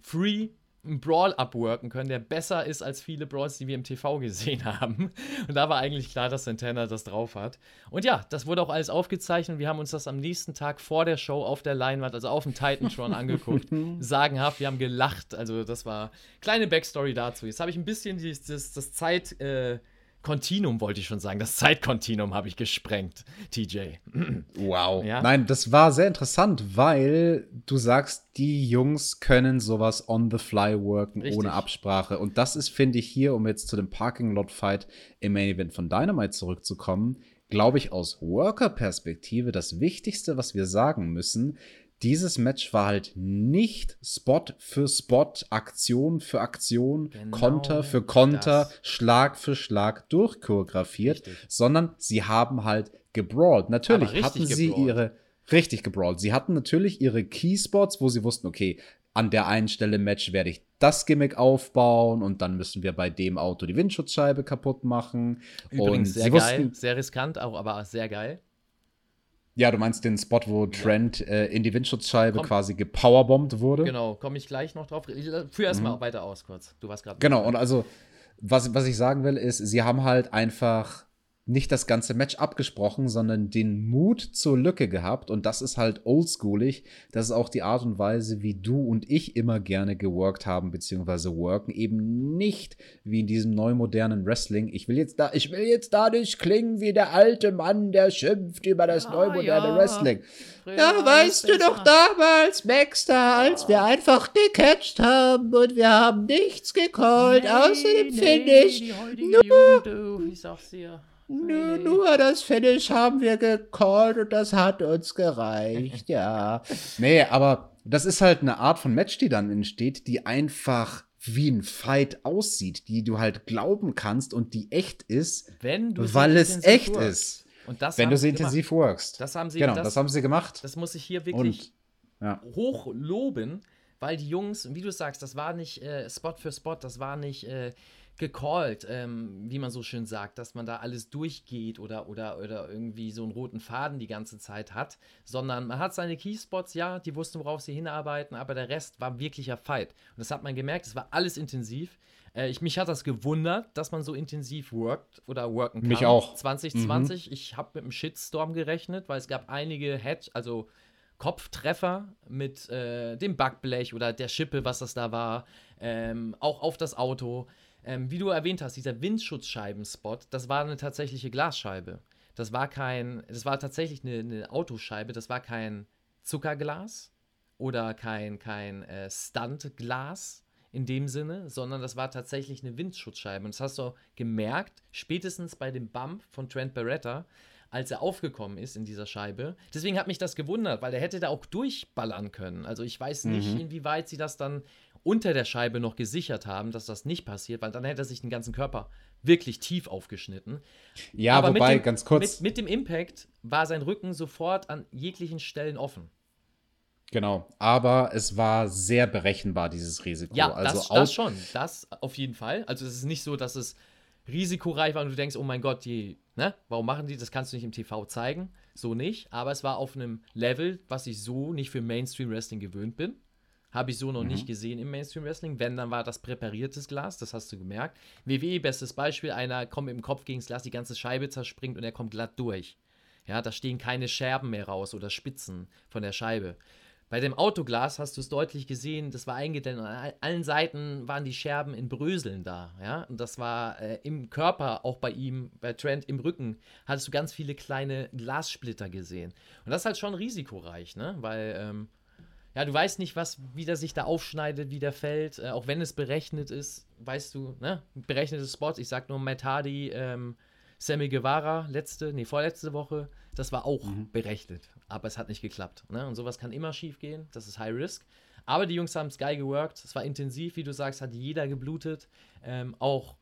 free einen Brawl abworken können, der besser ist als viele Brawls, die wir im TV gesehen haben. Und da war eigentlich klar, dass Santana das drauf hat. Und ja, das wurde auch alles aufgezeichnet. Wir haben uns das am nächsten Tag vor der Show auf der Leinwand, also auf dem Titantron angeguckt. Sagenhaft, wir haben gelacht. Also das war kleine Backstory dazu. Jetzt habe ich ein bisschen dieses, das, das Zeit... Äh, Kontinuum wollte ich schon sagen. Das Zeitkontinuum habe ich gesprengt, TJ. Wow. Ja. Nein, das war sehr interessant, weil du sagst, die Jungs können sowas on the fly worken Richtig. ohne Absprache. Und das ist, finde ich, hier, um jetzt zu dem Parking Lot Fight im Main Event von Dynamite zurückzukommen, glaube ich, aus Worker-Perspektive das Wichtigste, was wir sagen müssen. Dieses Match war halt nicht Spot für Spot, Aktion für Aktion, Genau Konter für Konter, das. Schlag für Schlag durchchoreografiert, Richtig. sondern sie haben halt gebrawlt. Natürlich hatten sie gebrawlt. ihre richtig gebrawlt. Sie hatten natürlich ihre Keyspots, wo sie wussten, okay, an der einen Stelle im Match werde ich das Gimmick aufbauen und dann müssen wir bei dem Auto die Windschutzscheibe kaputt machen. Übrigens und sehr geil, wussten, sehr riskant, auch, aber sehr geil. Ja, du meinst den Spot, wo Trent äh, in die Windschutzscheibe Komm. quasi gepowerbombt wurde? Genau, komme ich gleich noch drauf. Äh, Führ erstmal weiter aus kurz. Du warst gerade. Mhm. Genau, und also, was, was ich sagen will, ist, sie haben halt einfach nicht das ganze Match abgesprochen, sondern den Mut zur Lücke gehabt. Und das ist halt oldschoolig. Das ist auch die Art und Weise, wie du und ich immer gerne geworkt haben, beziehungsweise worken. Eben nicht wie in diesem neu modernen Wrestling. Ich will jetzt da, ich will jetzt da nicht klingen wie der alte Mann, der schimpft über das Ja, neu moderne ja. Wrestling. Früher Ja, weißt du doch damals, Maxter, als wir einfach gecatcht haben und wir haben nichts gecallt, außerdem Finish. Die heutige Jugend, du, ich sag's dir. Nur, nur das Finish haben wir gecallt und das hat uns gereicht, ja. Nee, aber das ist halt eine Art von Match, die dann entsteht, die einfach wie ein Fight aussieht, die du halt glauben kannst und die echt ist, Wenn du sie weil es echt workst. ist. Und das Wenn du sie gemacht. intensiv workst. Das haben sie, genau, das, das, haben sie gemacht. das muss ich hier wirklich und ja. hoch loben, weil die Jungs, wie du sagst, das war nicht äh, Spot für Spot, das war nicht äh, gecallt, ähm, wie man so schön sagt, dass man da alles durchgeht oder, oder, oder irgendwie so einen roten Faden die ganze Zeit hat, sondern man hat seine Keyspots, ja, die wussten, worauf sie hinarbeiten, aber der Rest war wirklicher Fight. Und das hat man gemerkt, es war alles intensiv. Äh, ich, mich hat das gewundert, dass man so intensiv workt oder worken kann. Mich auch. 2020, ich habe mit einem Shitstorm gerechnet, weil es gab einige Head, also Kopftreffer mit äh, dem Backblech oder der Schippe, was das da war, ähm, auch auf das Auto. Ähm, wie du erwähnt hast, dieser Windschutzscheibenspot, das war eine tatsächliche Glasscheibe. Das war kein, das war tatsächlich eine, eine Autoscheibe, das war kein Zuckerglas oder kein, kein äh, Stuntglas in dem Sinne, sondern das war tatsächlich eine Windschutzscheibe. Und das hast du gemerkt, spätestens bei dem Bump von Trent Beretta, als er aufgekommen ist in dieser Scheibe. Deswegen hat mich das gewundert, weil er hätte da auch durchballern können. Also ich weiß nicht, inwieweit sie das dann unter der Scheibe noch gesichert haben, dass das nicht passiert, weil dann hätte er sich den ganzen Körper wirklich tief aufgeschnitten. Ja, Aber wobei, dem, ganz kurz. Mit, mit dem Impact war sein Rücken sofort an jeglichen Stellen offen. Genau, aber es war sehr berechenbar, dieses Risiko. Ja, also das, das schon, das auf jeden Fall. Also es ist nicht so, dass es risikoreich war und du denkst, oh mein Gott, die, ne, warum machen die, das kannst du nicht im TV zeigen. So nicht, aber es war auf einem Level, was ich so nicht für Mainstream Wrestling gewöhnt bin. Habe ich so noch mhm. nicht gesehen im Mainstream Wrestling. Wenn, dann war das präpariertes Glas, das hast du gemerkt. WWE, bestes Beispiel, einer kommt mit dem Kopf gegen das Glas, die ganze Scheibe zerspringt und er kommt glatt durch. Ja, da stehen keine Scherben mehr raus oder Spitzen von der Scheibe. Bei dem Autoglas hast du es deutlich gesehen, das war eingedämmt. An allen Seiten waren die Scherben in Bröseln da. Ja? Und das war äh, im Körper, auch bei ihm, bei Trent im Rücken, hattest du ganz viele kleine Glassplitter gesehen. Und das ist halt schon risikoreich, ne? Weil, ähm, ja, du weißt nicht, was, wie der sich da aufschneidet, wie der fällt. Äh, auch wenn es berechnet ist, weißt du, ne? Berechnete Spots. Ich sag nur Matt Hardy, ähm, Sammy Guevara, letzte, nee, vorletzte Woche, das war auch mhm. berechnet aber es hat nicht geklappt. Ne? Und sowas kann immer schief gehen. Das ist High Risk. Aber die Jungs haben es geil geworkt. Es war intensiv, wie du sagst, hat jeder geblutet. Ähm, auch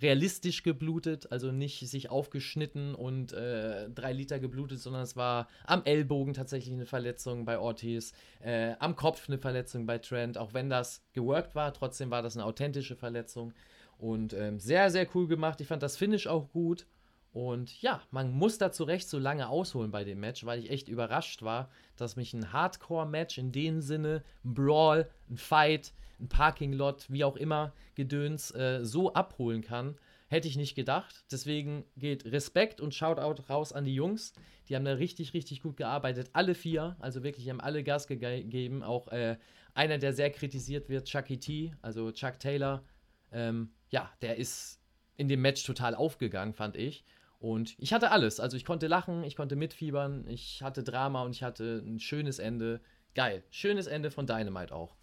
realistisch geblutet, also nicht sich aufgeschnitten und äh, drei Liter geblutet, sondern es war am Ellbogen tatsächlich eine Verletzung bei Ortiz, äh, am Kopf eine Verletzung bei Trent, auch wenn das geworkt war, trotzdem war das eine authentische Verletzung und ähm, sehr, sehr cool gemacht. Ich fand das Finish auch gut und ja, man muss da zu Recht so lange ausholen bei dem Match, weil ich echt überrascht war, dass mich ein Hardcore-Match in dem Sinne, ein Brawl, ein Fight, ein Parking-Lot, wie auch immer, Gedöns, äh, so abholen kann. Hätte ich nicht gedacht. Deswegen geht Respekt und Shoutout raus an die Jungs. Die haben da richtig, richtig gut gearbeitet. Alle vier, also wirklich, haben alle Gas gegeben. Auch äh, einer, der sehr kritisiert wird, Chucky T, also Chuck Taylor. Ähm, ja, der ist in dem Match total aufgegangen, fand ich. Und ich hatte alles. Also ich konnte lachen, ich konnte mitfiebern, ich hatte Drama und ich hatte ein schönes Ende. Geil. Schönes Ende von Dynamite auch.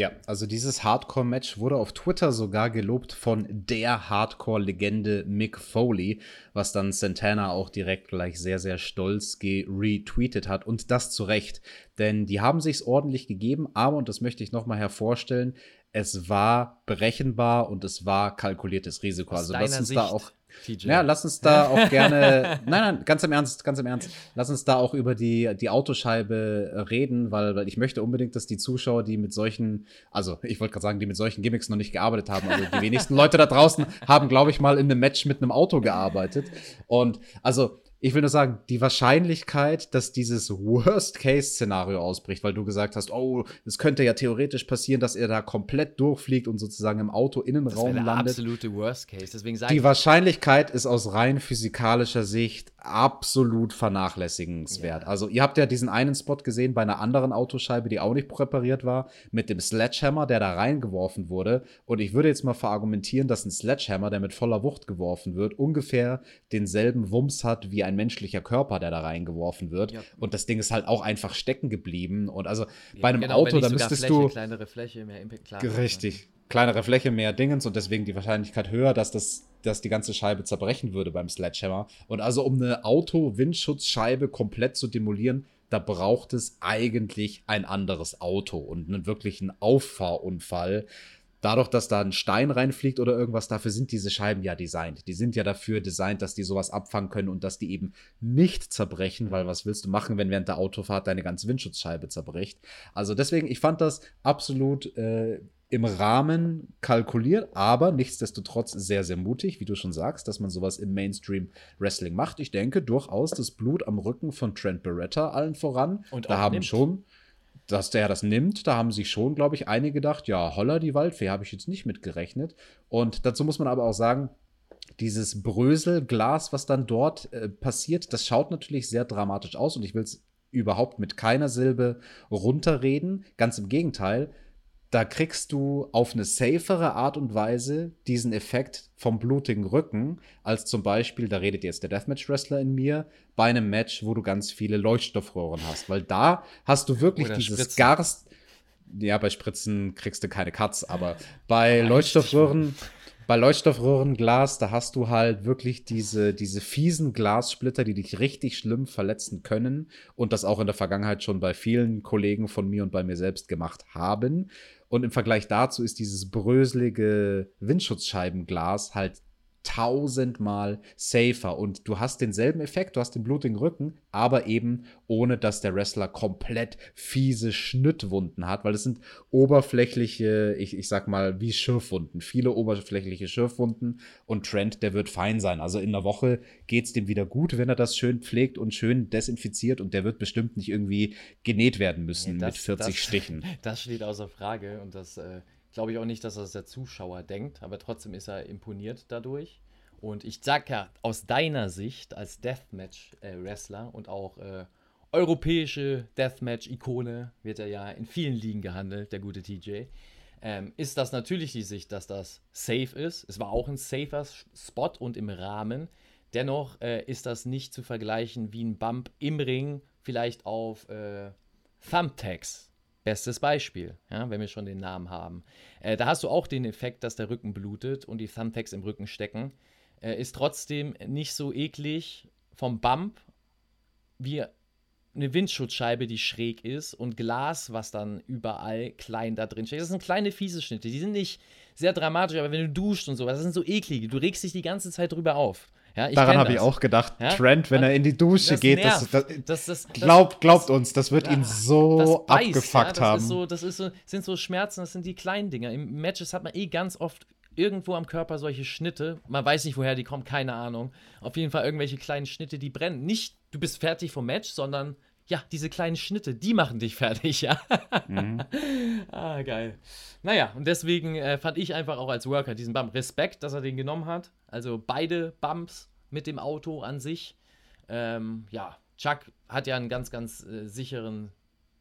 Ja, also dieses Hardcore-Match wurde auf Twitter sogar gelobt von der Hardcore-Legende Mick Foley, was dann Santana auch direkt gleich sehr, sehr stolz retweetet hat. Und das zu Recht, denn die haben sich's ordentlich gegeben, aber, und das möchte ich nochmal hervorstellen, es war berechenbar und es war kalkuliertes Risiko. Aus also lass uns Sicht, da auch. TJ. Ja, lass uns da auch gerne. nein, nein, ganz im Ernst, ganz im Ernst. Lass uns da auch über die, die Autoscheibe reden, weil, weil ich möchte unbedingt, dass die Zuschauer, die mit solchen, also ich wollte gerade sagen, die mit solchen Gimmicks noch nicht gearbeitet haben, also die wenigsten Leute da draußen haben, glaube ich, mal in einem Match mit einem Auto gearbeitet. Und also ich will nur sagen, die Wahrscheinlichkeit, dass dieses Worst-Case-Szenario ausbricht, weil du gesagt hast, oh, es könnte ja theoretisch passieren, dass er da komplett durchfliegt und sozusagen im Auto-Innenraum landet. Das der absolute Worst-Case. Deswegen sage Die Wahrscheinlichkeit ist aus rein physikalischer Sicht absolut vernachlässigenswert. Ja. Also ihr habt ja diesen einen Spot gesehen bei einer anderen Autoscheibe, die auch nicht präpariert war, mit dem Sledgehammer, der da reingeworfen wurde. Und ich würde jetzt mal verargumentieren, dass ein Sledgehammer, der mit voller Wucht geworfen wird, ungefähr denselben Wumms hat wie ein menschlicher Körper, der da reingeworfen wird. Ja. Und das Ding ist halt auch einfach stecken geblieben. Und also ja, bei einem genau, Auto, da müsstest Fläche, du. Kleinere Fläche, mehr Impact, klar. Richtig. Kleinere Fläche, mehr Dingens und deswegen die Wahrscheinlichkeit höher, dass das dass die ganze Scheibe zerbrechen würde beim Sledgehammer. Und also um eine Auto-Windschutzscheibe komplett zu demolieren, da braucht es eigentlich ein anderes Auto und einen wirklichen Auffahrunfall dadurch, dass da ein Stein reinfliegt oder irgendwas, dafür sind diese Scheiben ja designt. Die sind ja dafür designt, dass die sowas abfangen können und dass die eben nicht zerbrechen, weil was willst du machen, wenn während der Autofahrt deine ganze Windschutzscheibe zerbricht? Also deswegen, ich fand das absolut äh, im Rahmen kalkuliert, aber nichtsdestotrotz sehr, sehr mutig, wie du schon sagst, dass man sowas im Mainstream Wrestling macht. Ich denke durchaus das Blut am Rücken von Trent Beretta allen voran. Und da haben nimmt. schon dass der das nimmt, da haben sich schon, glaube ich, einige gedacht, ja, holla, die Waldfee, habe ich jetzt nicht mitgerechnet. Und dazu muss man aber auch sagen, dieses Bröselglas, was dann dort äh, passiert, das schaut natürlich sehr dramatisch aus und ich will es überhaupt mit keiner Silbe runterreden. Ganz im Gegenteil, da kriegst du auf eine safere Art und Weise diesen Effekt vom blutigen Rücken, als zum Beispiel, da redet jetzt der Deathmatch-Wrestler in mir, bei einem Match, wo du ganz viele Leuchtstoffröhren hast. Weil da hast du wirklich Oder dieses Spritzen. Garst. Ja, bei Spritzen kriegst du keine Cuts, aber bei Leuchtstoffröhren bei Leuchtstoffröhrenglas, da hast du halt wirklich diese, diese fiesen Glassplitter, die dich richtig schlimm verletzen können und das auch in der Vergangenheit schon bei vielen Kollegen von mir und bei mir selbst gemacht haben. Und im Vergleich dazu ist dieses bröselige Windschutzscheibenglas halt tausendmal safer und du hast denselben Effekt, du hast den blutigen Rücken, aber eben ohne, dass der Wrestler komplett fiese Schnittwunden hat, weil es sind oberflächliche, ich, ich sag mal, wie Schürfwunden, viele oberflächliche Schürfwunden und Trent, der wird fein sein. Also in der Woche geht's dem wieder gut, wenn er das schön pflegt und schön desinfiziert und der wird bestimmt nicht irgendwie genäht werden müssen nee, das, mit 40 das, Stichen. Das steht außer Frage und das äh glaube ich auch nicht, dass das der Zuschauer denkt, aber trotzdem ist er imponiert dadurch. Und ich sag ja, aus deiner Sicht als Deathmatch-Wrestler und auch äh, europäische Deathmatch-Ikone, wird er ja in vielen Ligen gehandelt, der gute TJ, ähm, ist das natürlich die Sicht, dass das safe ist. Es war auch ein safer Spot und im Rahmen. Dennoch äh, ist das nicht zu vergleichen wie ein Bump im Ring, vielleicht auf äh, Thumbtacks Bestes Beispiel, ja, wenn wir schon den Namen haben. Äh, da hast du auch den Effekt, dass der Rücken blutet und die Thumbtacks im Rücken stecken. Äh, ist trotzdem nicht so eklig vom Bump wie eine Windschutzscheibe, die schräg ist und Glas, was dann überall klein da drin steht. Das sind kleine fiese Schnitte. Die sind nicht sehr dramatisch, aber wenn du duscht und sowas, das sind so eklige. Du regst dich die ganze Zeit drüber auf. Ja, Daran habe ich auch gedacht. Ja? Trent, wenn er in die Dusche das geht, das, das, das, glaubt, glaubt uns, das wird ja, ihn so beißt, abgefuckt haben. Ist so, das so, sind so Schmerzen, das sind die kleinen Dinger. Im Matches hat man eh ganz oft irgendwo am Körper solche Schnitte. Man weiß nicht, woher die kommen, keine Ahnung. Auf jeden Fall irgendwelche kleinen Schnitte, die brennen. Nicht, du bist fertig vom Match, sondern ja, diese kleinen Schnitte, die machen dich fertig, ja. Mhm. ah, geil. Naja, und deswegen äh, fand ich einfach auch als Worker diesen Bump Respekt, dass er den genommen hat. Also beide Bumps mit dem Auto an sich. Ähm, ja, Chuck hat ja einen ganz, ganz äh, sicheren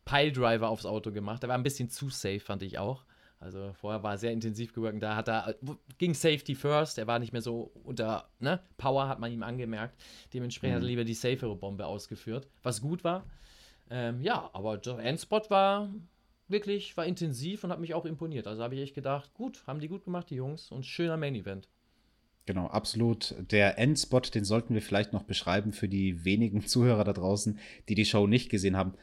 Piledriver aufs Auto gemacht. Der war ein bisschen zu safe, fand ich auch. Also vorher war er sehr intensiv gewirkt. Da hat er, ging Safety first. Er war nicht mehr so unter ne? Power, hat man ihm angemerkt. Dementsprechend mhm. hat er mhm. lieber die safere Bombe ausgeführt, was gut war. Ähm, ja, aber der Endspot war wirklich, war intensiv und hat mich auch imponiert. Also habe ich echt gedacht, gut, haben die gut gemacht, die Jungs. Und schöner Main Event. Genau, absolut. Der Endspot, den sollten wir vielleicht noch beschreiben für die wenigen Zuhörer da draußen, die die Show nicht gesehen haben.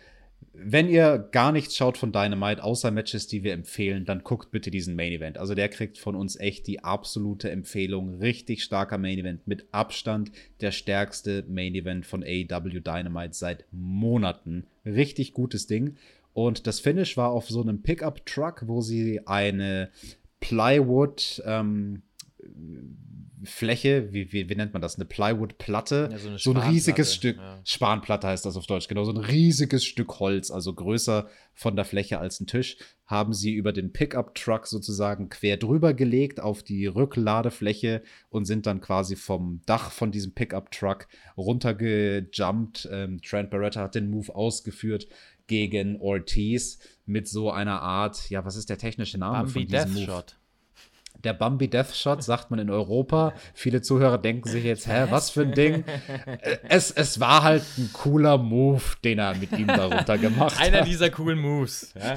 Wenn ihr gar nichts schaut von Dynamite, außer Matches, die wir empfehlen, dann guckt bitte diesen Main Event. Also der kriegt von uns echt die absolute Empfehlung. Richtig starker Main Event. Mit Abstand der stärkste Main Event von AEW Dynamite seit Monaten. Richtig gutes Ding. Und das Finish war auf so einem Pickup-Truck, wo sie eine Plywood, ähm, Fläche, wie, wie, wie nennt man das? Eine Plywood-Platte. Ja, so, so, ein riesiges Stück. Ja. Spanplatte heißt das auf Deutsch, genau. So ein riesiges Stück Holz, also größer von der Fläche als ein Tisch, haben sie über den Pickup-Truck sozusagen quer drüber gelegt auf die Rückladefläche und sind dann quasi vom Dach von diesem Pickup-Truck runtergejumpt. Ähm, Trent Barretta hat den Move ausgeführt gegen Ortiz mit so einer Art, ja, was ist der technische Name Bambi von diesem Death Move? Shot der Bambi Death Shot, sagt man in Europa. Viele Zuhörer denken sich jetzt, hä, was für ein Ding? Es, es war halt ein cooler Move, den er mit ihm darunter gemacht hat. Einer dieser coolen Moves. Ja.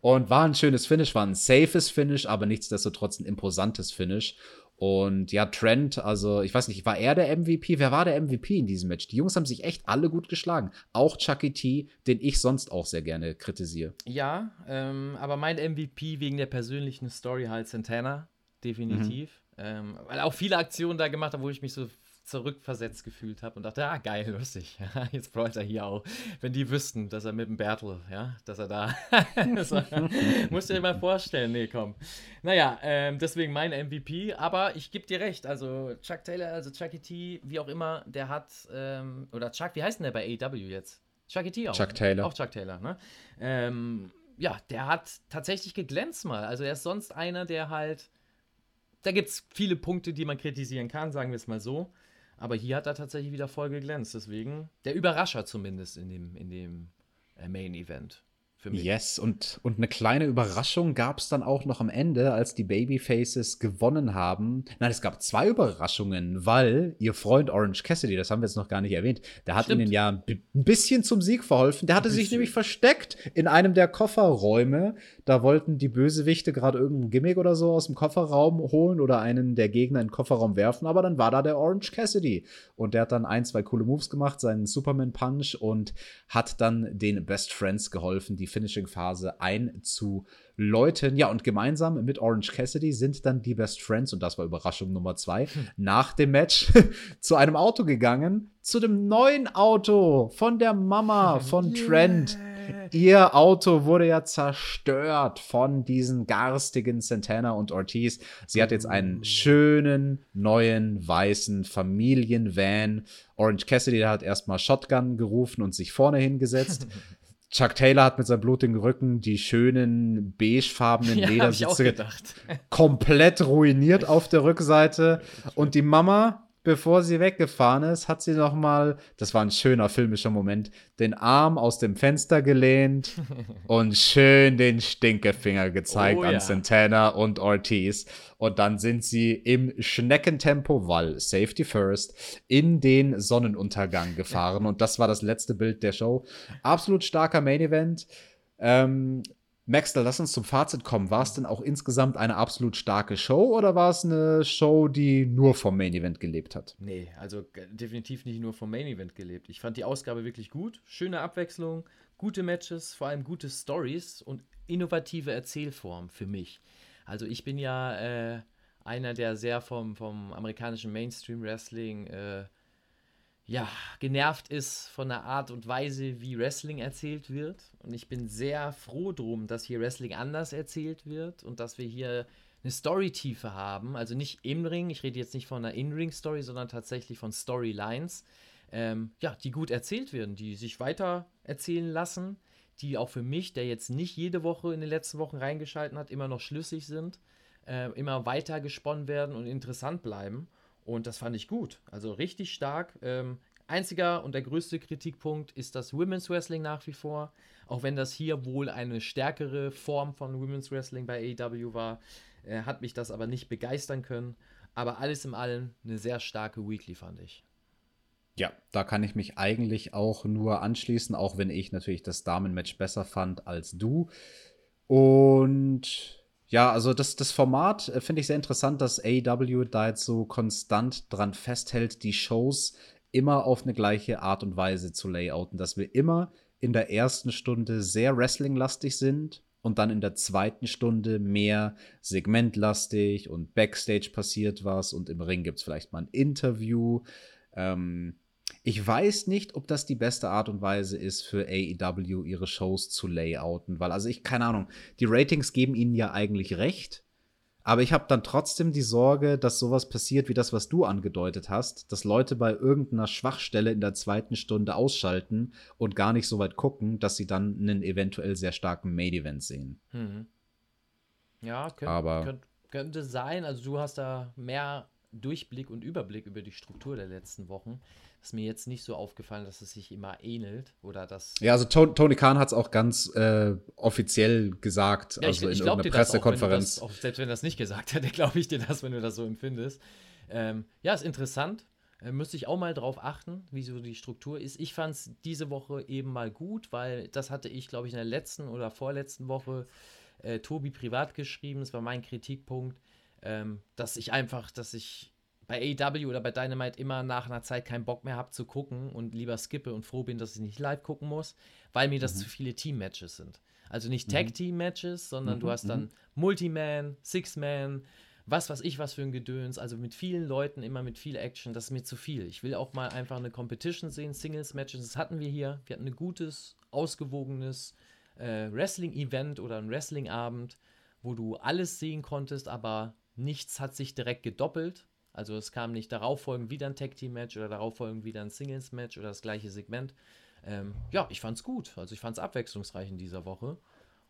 Und war ein schönes Finish, war ein safes Finish, aber nichtsdestotrotz ein imposantes Finish. Und ja, Trent, also ich weiß nicht, war er der MVP? Wer war der MVP in diesem Match? Die Jungs haben sich echt alle gut geschlagen. Auch Chucky T, den ich sonst auch sehr gerne kritisiere. Ja, ähm, aber mein MVP wegen der persönlichen Story halt Santana, definitiv. Mhm. Ähm, weil er auch viele Aktionen da gemacht hat, wo ich mich so zurückversetzt gefühlt habe und dachte, ah, geil, lustig. Jetzt bräuchte er hier auch. Wenn die wüssten, dass er mit dem Bertel, ja, dass er da. musst du dir mal vorstellen, nee, komm. Naja, ähm, deswegen mein MVP, aber ich gebe dir recht, also Chuck Taylor, also Chucky T, wie auch immer, der hat, ähm, oder Chuck, wie heißt denn der bei AW jetzt? Chucky T auch. Chuck Taylor. Auch Chuck Taylor, ne? Ähm, ja, der hat tatsächlich geglänzt mal. Also er ist sonst einer, der halt. Da gibt es viele Punkte, die man kritisieren kann, sagen wir es mal so. Aber hier hat er tatsächlich wieder voll geglänzt. Deswegen der Überrascher zumindest in dem, in dem äh, Main Event für mich. Yes, und, und eine kleine Überraschung gab es dann auch noch am Ende, als die Babyfaces gewonnen haben. Nein, es gab zwei Überraschungen, weil ihr Freund Orange Cassidy, das haben wir jetzt noch gar nicht erwähnt, der hat Stimmt. ihnen ja ein bisschen zum Sieg verholfen. Der hatte sich nämlich versteckt in einem der Kofferräume. Da wollten die Bösewichte gerade irgendein Gimmick oder so aus dem Kofferraum holen oder einen der Gegner in den Kofferraum werfen, aber dann war da der Orange Cassidy. Und der hat dann ein, zwei coole Moves gemacht, seinen Superman Punch und hat dann den Best Friends geholfen, die Finishing-Phase einzuläuten. Ja, und gemeinsam mit Orange Cassidy sind dann die Best Friends, und das war Überraschung Nummer zwei, hm. nach dem Match zu einem Auto gegangen, zu dem neuen Auto von der Mama von yeah. Trent. Ihr Auto wurde ja zerstört von diesen garstigen Santana und Ortiz. Sie hat jetzt einen mm. schönen, neuen, weißen Familienvan. Orange Cassidy hat erstmal Shotgun gerufen und sich vorne hingesetzt. Chuck Taylor hat mit seinem blutigen Rücken die schönen beigefarbenen ja, Ledersitze komplett ruiniert auf der Rückseite. Und die Mama bevor sie weggefahren ist, hat sie noch mal, das war ein schöner filmischer Moment, den Arm aus dem Fenster gelehnt und schön den Stinkefinger gezeigt oh, an ja. Santana und Ortiz. Und dann sind sie im Schneckentempo, weil Safety First, in den Sonnenuntergang gefahren. Und das war das letzte Bild der Show. Absolut starker Main Event. Ähm, Maxter, lass uns zum Fazit kommen. War es denn auch insgesamt eine absolut starke Show oder war es eine Show, die nur vom Main Event gelebt hat? Nee, also definitiv nicht nur vom Main Event gelebt. Ich fand die Ausgabe wirklich gut. Schöne Abwechslung, gute Matches, vor allem gute Stories und innovative Erzählform für mich. Also ich bin ja äh, einer, der sehr vom, vom amerikanischen Mainstream Wrestling äh, ja, genervt ist von der Art und Weise, wie Wrestling erzählt wird. Und ich bin sehr froh drum, dass hier Wrestling anders erzählt wird und dass wir hier eine Storytiefe haben. Also nicht im Ring, ich rede jetzt nicht von einer In-Ring-Story, sondern tatsächlich von Storylines, ähm, ja, die gut erzählt werden, die sich weiter erzählen lassen, die auch für mich, der jetzt nicht jede Woche in den letzten Wochen reingeschalten hat, immer noch schlüssig sind, äh, immer weiter gesponnen werden und interessant bleiben. Und das fand ich gut. Also richtig stark. Ähm, einziger und der größte Kritikpunkt ist das Women's Wrestling nach wie vor. Auch wenn das hier wohl eine stärkere Form von Women's Wrestling bei AEW war, äh, hat mich das aber nicht begeistern können. Aber alles in allem eine sehr starke Weekly, fand ich. Ja, da kann ich mich eigentlich auch nur anschließen, auch wenn ich natürlich das Damenmatch besser fand als du. Und ja, also das, das Format äh, finde ich sehr interessant, dass AEW da jetzt so konstant dran festhält, die Shows immer auf eine gleiche Art und Weise zu layouten, dass wir immer in der ersten Stunde sehr wrestling-lastig sind und dann in der zweiten Stunde mehr segmentlastig und Backstage passiert was und im Ring gibt es vielleicht mal ein Interview. Ähm, ich weiß nicht, ob das die beste Art und Weise ist für AEW, ihre Shows zu layouten, weil, also ich, keine Ahnung, die Ratings geben ihnen ja eigentlich recht, aber ich habe dann trotzdem die Sorge, dass sowas passiert wie das, was du angedeutet hast, dass Leute bei irgendeiner Schwachstelle in der zweiten Stunde ausschalten und gar nicht so weit gucken, dass sie dann einen eventuell sehr starken Main-Event sehen. Mhm. Ja, könnt, aber könnt, könnte sein. Also du hast da mehr Durchblick und Überblick über die Struktur der letzten Wochen ist mir jetzt nicht so aufgefallen, dass es sich immer ähnelt oder dass. Ja, also Tony Khan hat es auch ganz äh, offiziell gesagt, ja, also ich, in irgendeiner Pressekonferenz. Auch, auch, selbst wenn er das nicht gesagt hätte, glaube ich dir das, wenn du das so empfindest. Ähm, ja, ist interessant. Äh, müsste ich auch mal drauf achten, wie so die Struktur ist. Ich fand es diese Woche eben mal gut, weil das hatte ich, glaube ich, in der letzten oder vorletzten Woche äh, Tobi privat geschrieben. Das war mein Kritikpunkt, ähm, dass ich einfach, dass ich bei AEW oder bei Dynamite immer nach einer Zeit keinen Bock mehr habe zu gucken und lieber skippe und froh bin, dass ich nicht live gucken muss, weil mir das mhm. zu viele Team-Matches sind. Also nicht mhm. Tag-Team-Matches, sondern mhm. du hast dann mhm. Multi-Man, Six-Man, was weiß ich, was für ein Gedöns, also mit vielen Leuten, immer mit viel Action, das ist mir zu viel. Ich will auch mal einfach eine Competition sehen, Singles-Matches, das hatten wir hier. Wir hatten ein gutes, ausgewogenes äh, Wrestling-Event oder ein Wrestling-Abend, wo du alles sehen konntest, aber nichts hat sich direkt gedoppelt. Also es kam nicht darauf folgend wieder ein Tag Team Match oder darauf folgend wieder ein Singles Match oder das gleiche Segment. Ähm, ja, ich fand's gut. Also ich fand's abwechslungsreich in dieser Woche.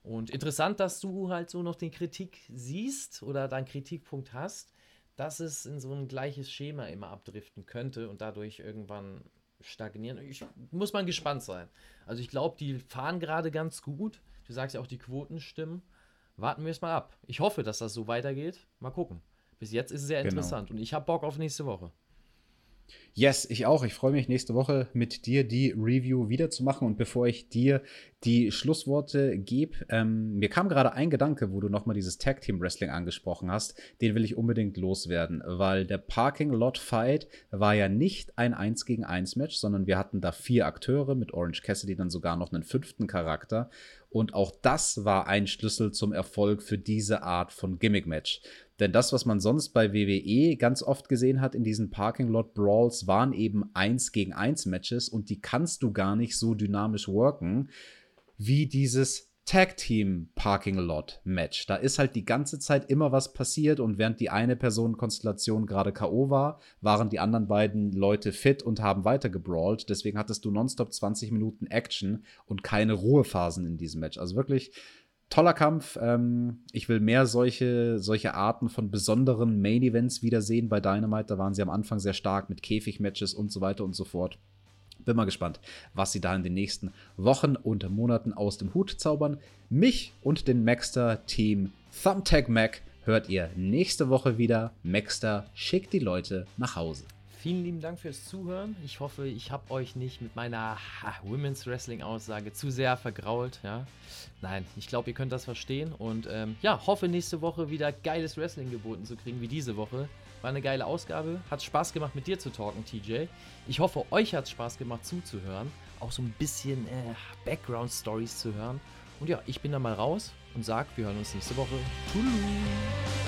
Und interessant, dass du halt so noch den Kritik siehst oder deinen Kritikpunkt hast, dass es in so ein gleiches Schema immer abdriften könnte und dadurch irgendwann stagnieren. Ich, muss man gespannt sein. Also ich glaube, die fahren gerade ganz gut. Du sagst ja auch, die Quoten stimmen. Warten wir es mal ab. Ich hoffe, dass das so weitergeht. Mal gucken. Bis jetzt ist es sehr genau. interessant genau. und ich habe Bock auf nächste Woche. Yes, ich auch. Ich freue mich nächste Woche mit dir die Review wiederzumachen. Und bevor ich dir die Schlussworte gebe, ähm, mir kam gerade ein Gedanke, wo du nochmal dieses Tag Team Wrestling angesprochen hast. Den will ich unbedingt loswerden, weil der Parking Lot Fight war ja nicht ein 1 gegen 1 Match, sondern wir hatten da vier Akteure mit Orange Cassidy dann sogar noch einen fünften Charakter. Und auch das war ein Schlüssel zum Erfolg für diese Art von Gimmick-Match. Denn das, was man sonst bei WWE ganz oft gesehen hat in diesen Parking Lot Brawls, waren eben 1 gegen 1 Matches und die kannst du gar nicht so dynamisch worken wie dieses Tag Team Parking Lot Match. Da ist halt die ganze Zeit immer was passiert und während die eine Personenkonstellation gerade K.O. war, waren die anderen beiden Leute fit und haben weiter gebrawlt. Deswegen hattest du nonstop 20 Minuten Action und keine Ruhephasen in diesem Match. Also wirklich toller Kampf. Ähm, ich will mehr solche, solche Arten von besonderen Main Events wiedersehen bei Dynamite. Da waren sie am Anfang sehr stark mit Käfigmatches und so weiter und so fort. Bin mal gespannt, was sie da in den nächsten Wochen und Monaten aus dem Hut zaubern. Mich und den Maxter-Team Thumbtack Mac hört ihr nächste Woche wieder. Maxter schickt die Leute nach Hause. Vielen lieben Dank fürs Zuhören. Ich hoffe, ich habe euch nicht mit meiner ha, Women's Wrestling Aussage zu sehr vergrault. Ja? Nein, ich glaube, ihr könnt das verstehen und ähm, ja, hoffe nächste Woche wieder geiles Wrestling geboten zu kriegen wie diese Woche. War eine geile Ausgabe. Hat Spaß gemacht mit dir zu talken, TJ. Ich hoffe, euch hat es Spaß gemacht zuzuhören. Auch so ein bisschen äh, Background Stories zu hören. Und ja, ich bin dann mal raus und sag, wir hören uns nächste Woche. Tschüss.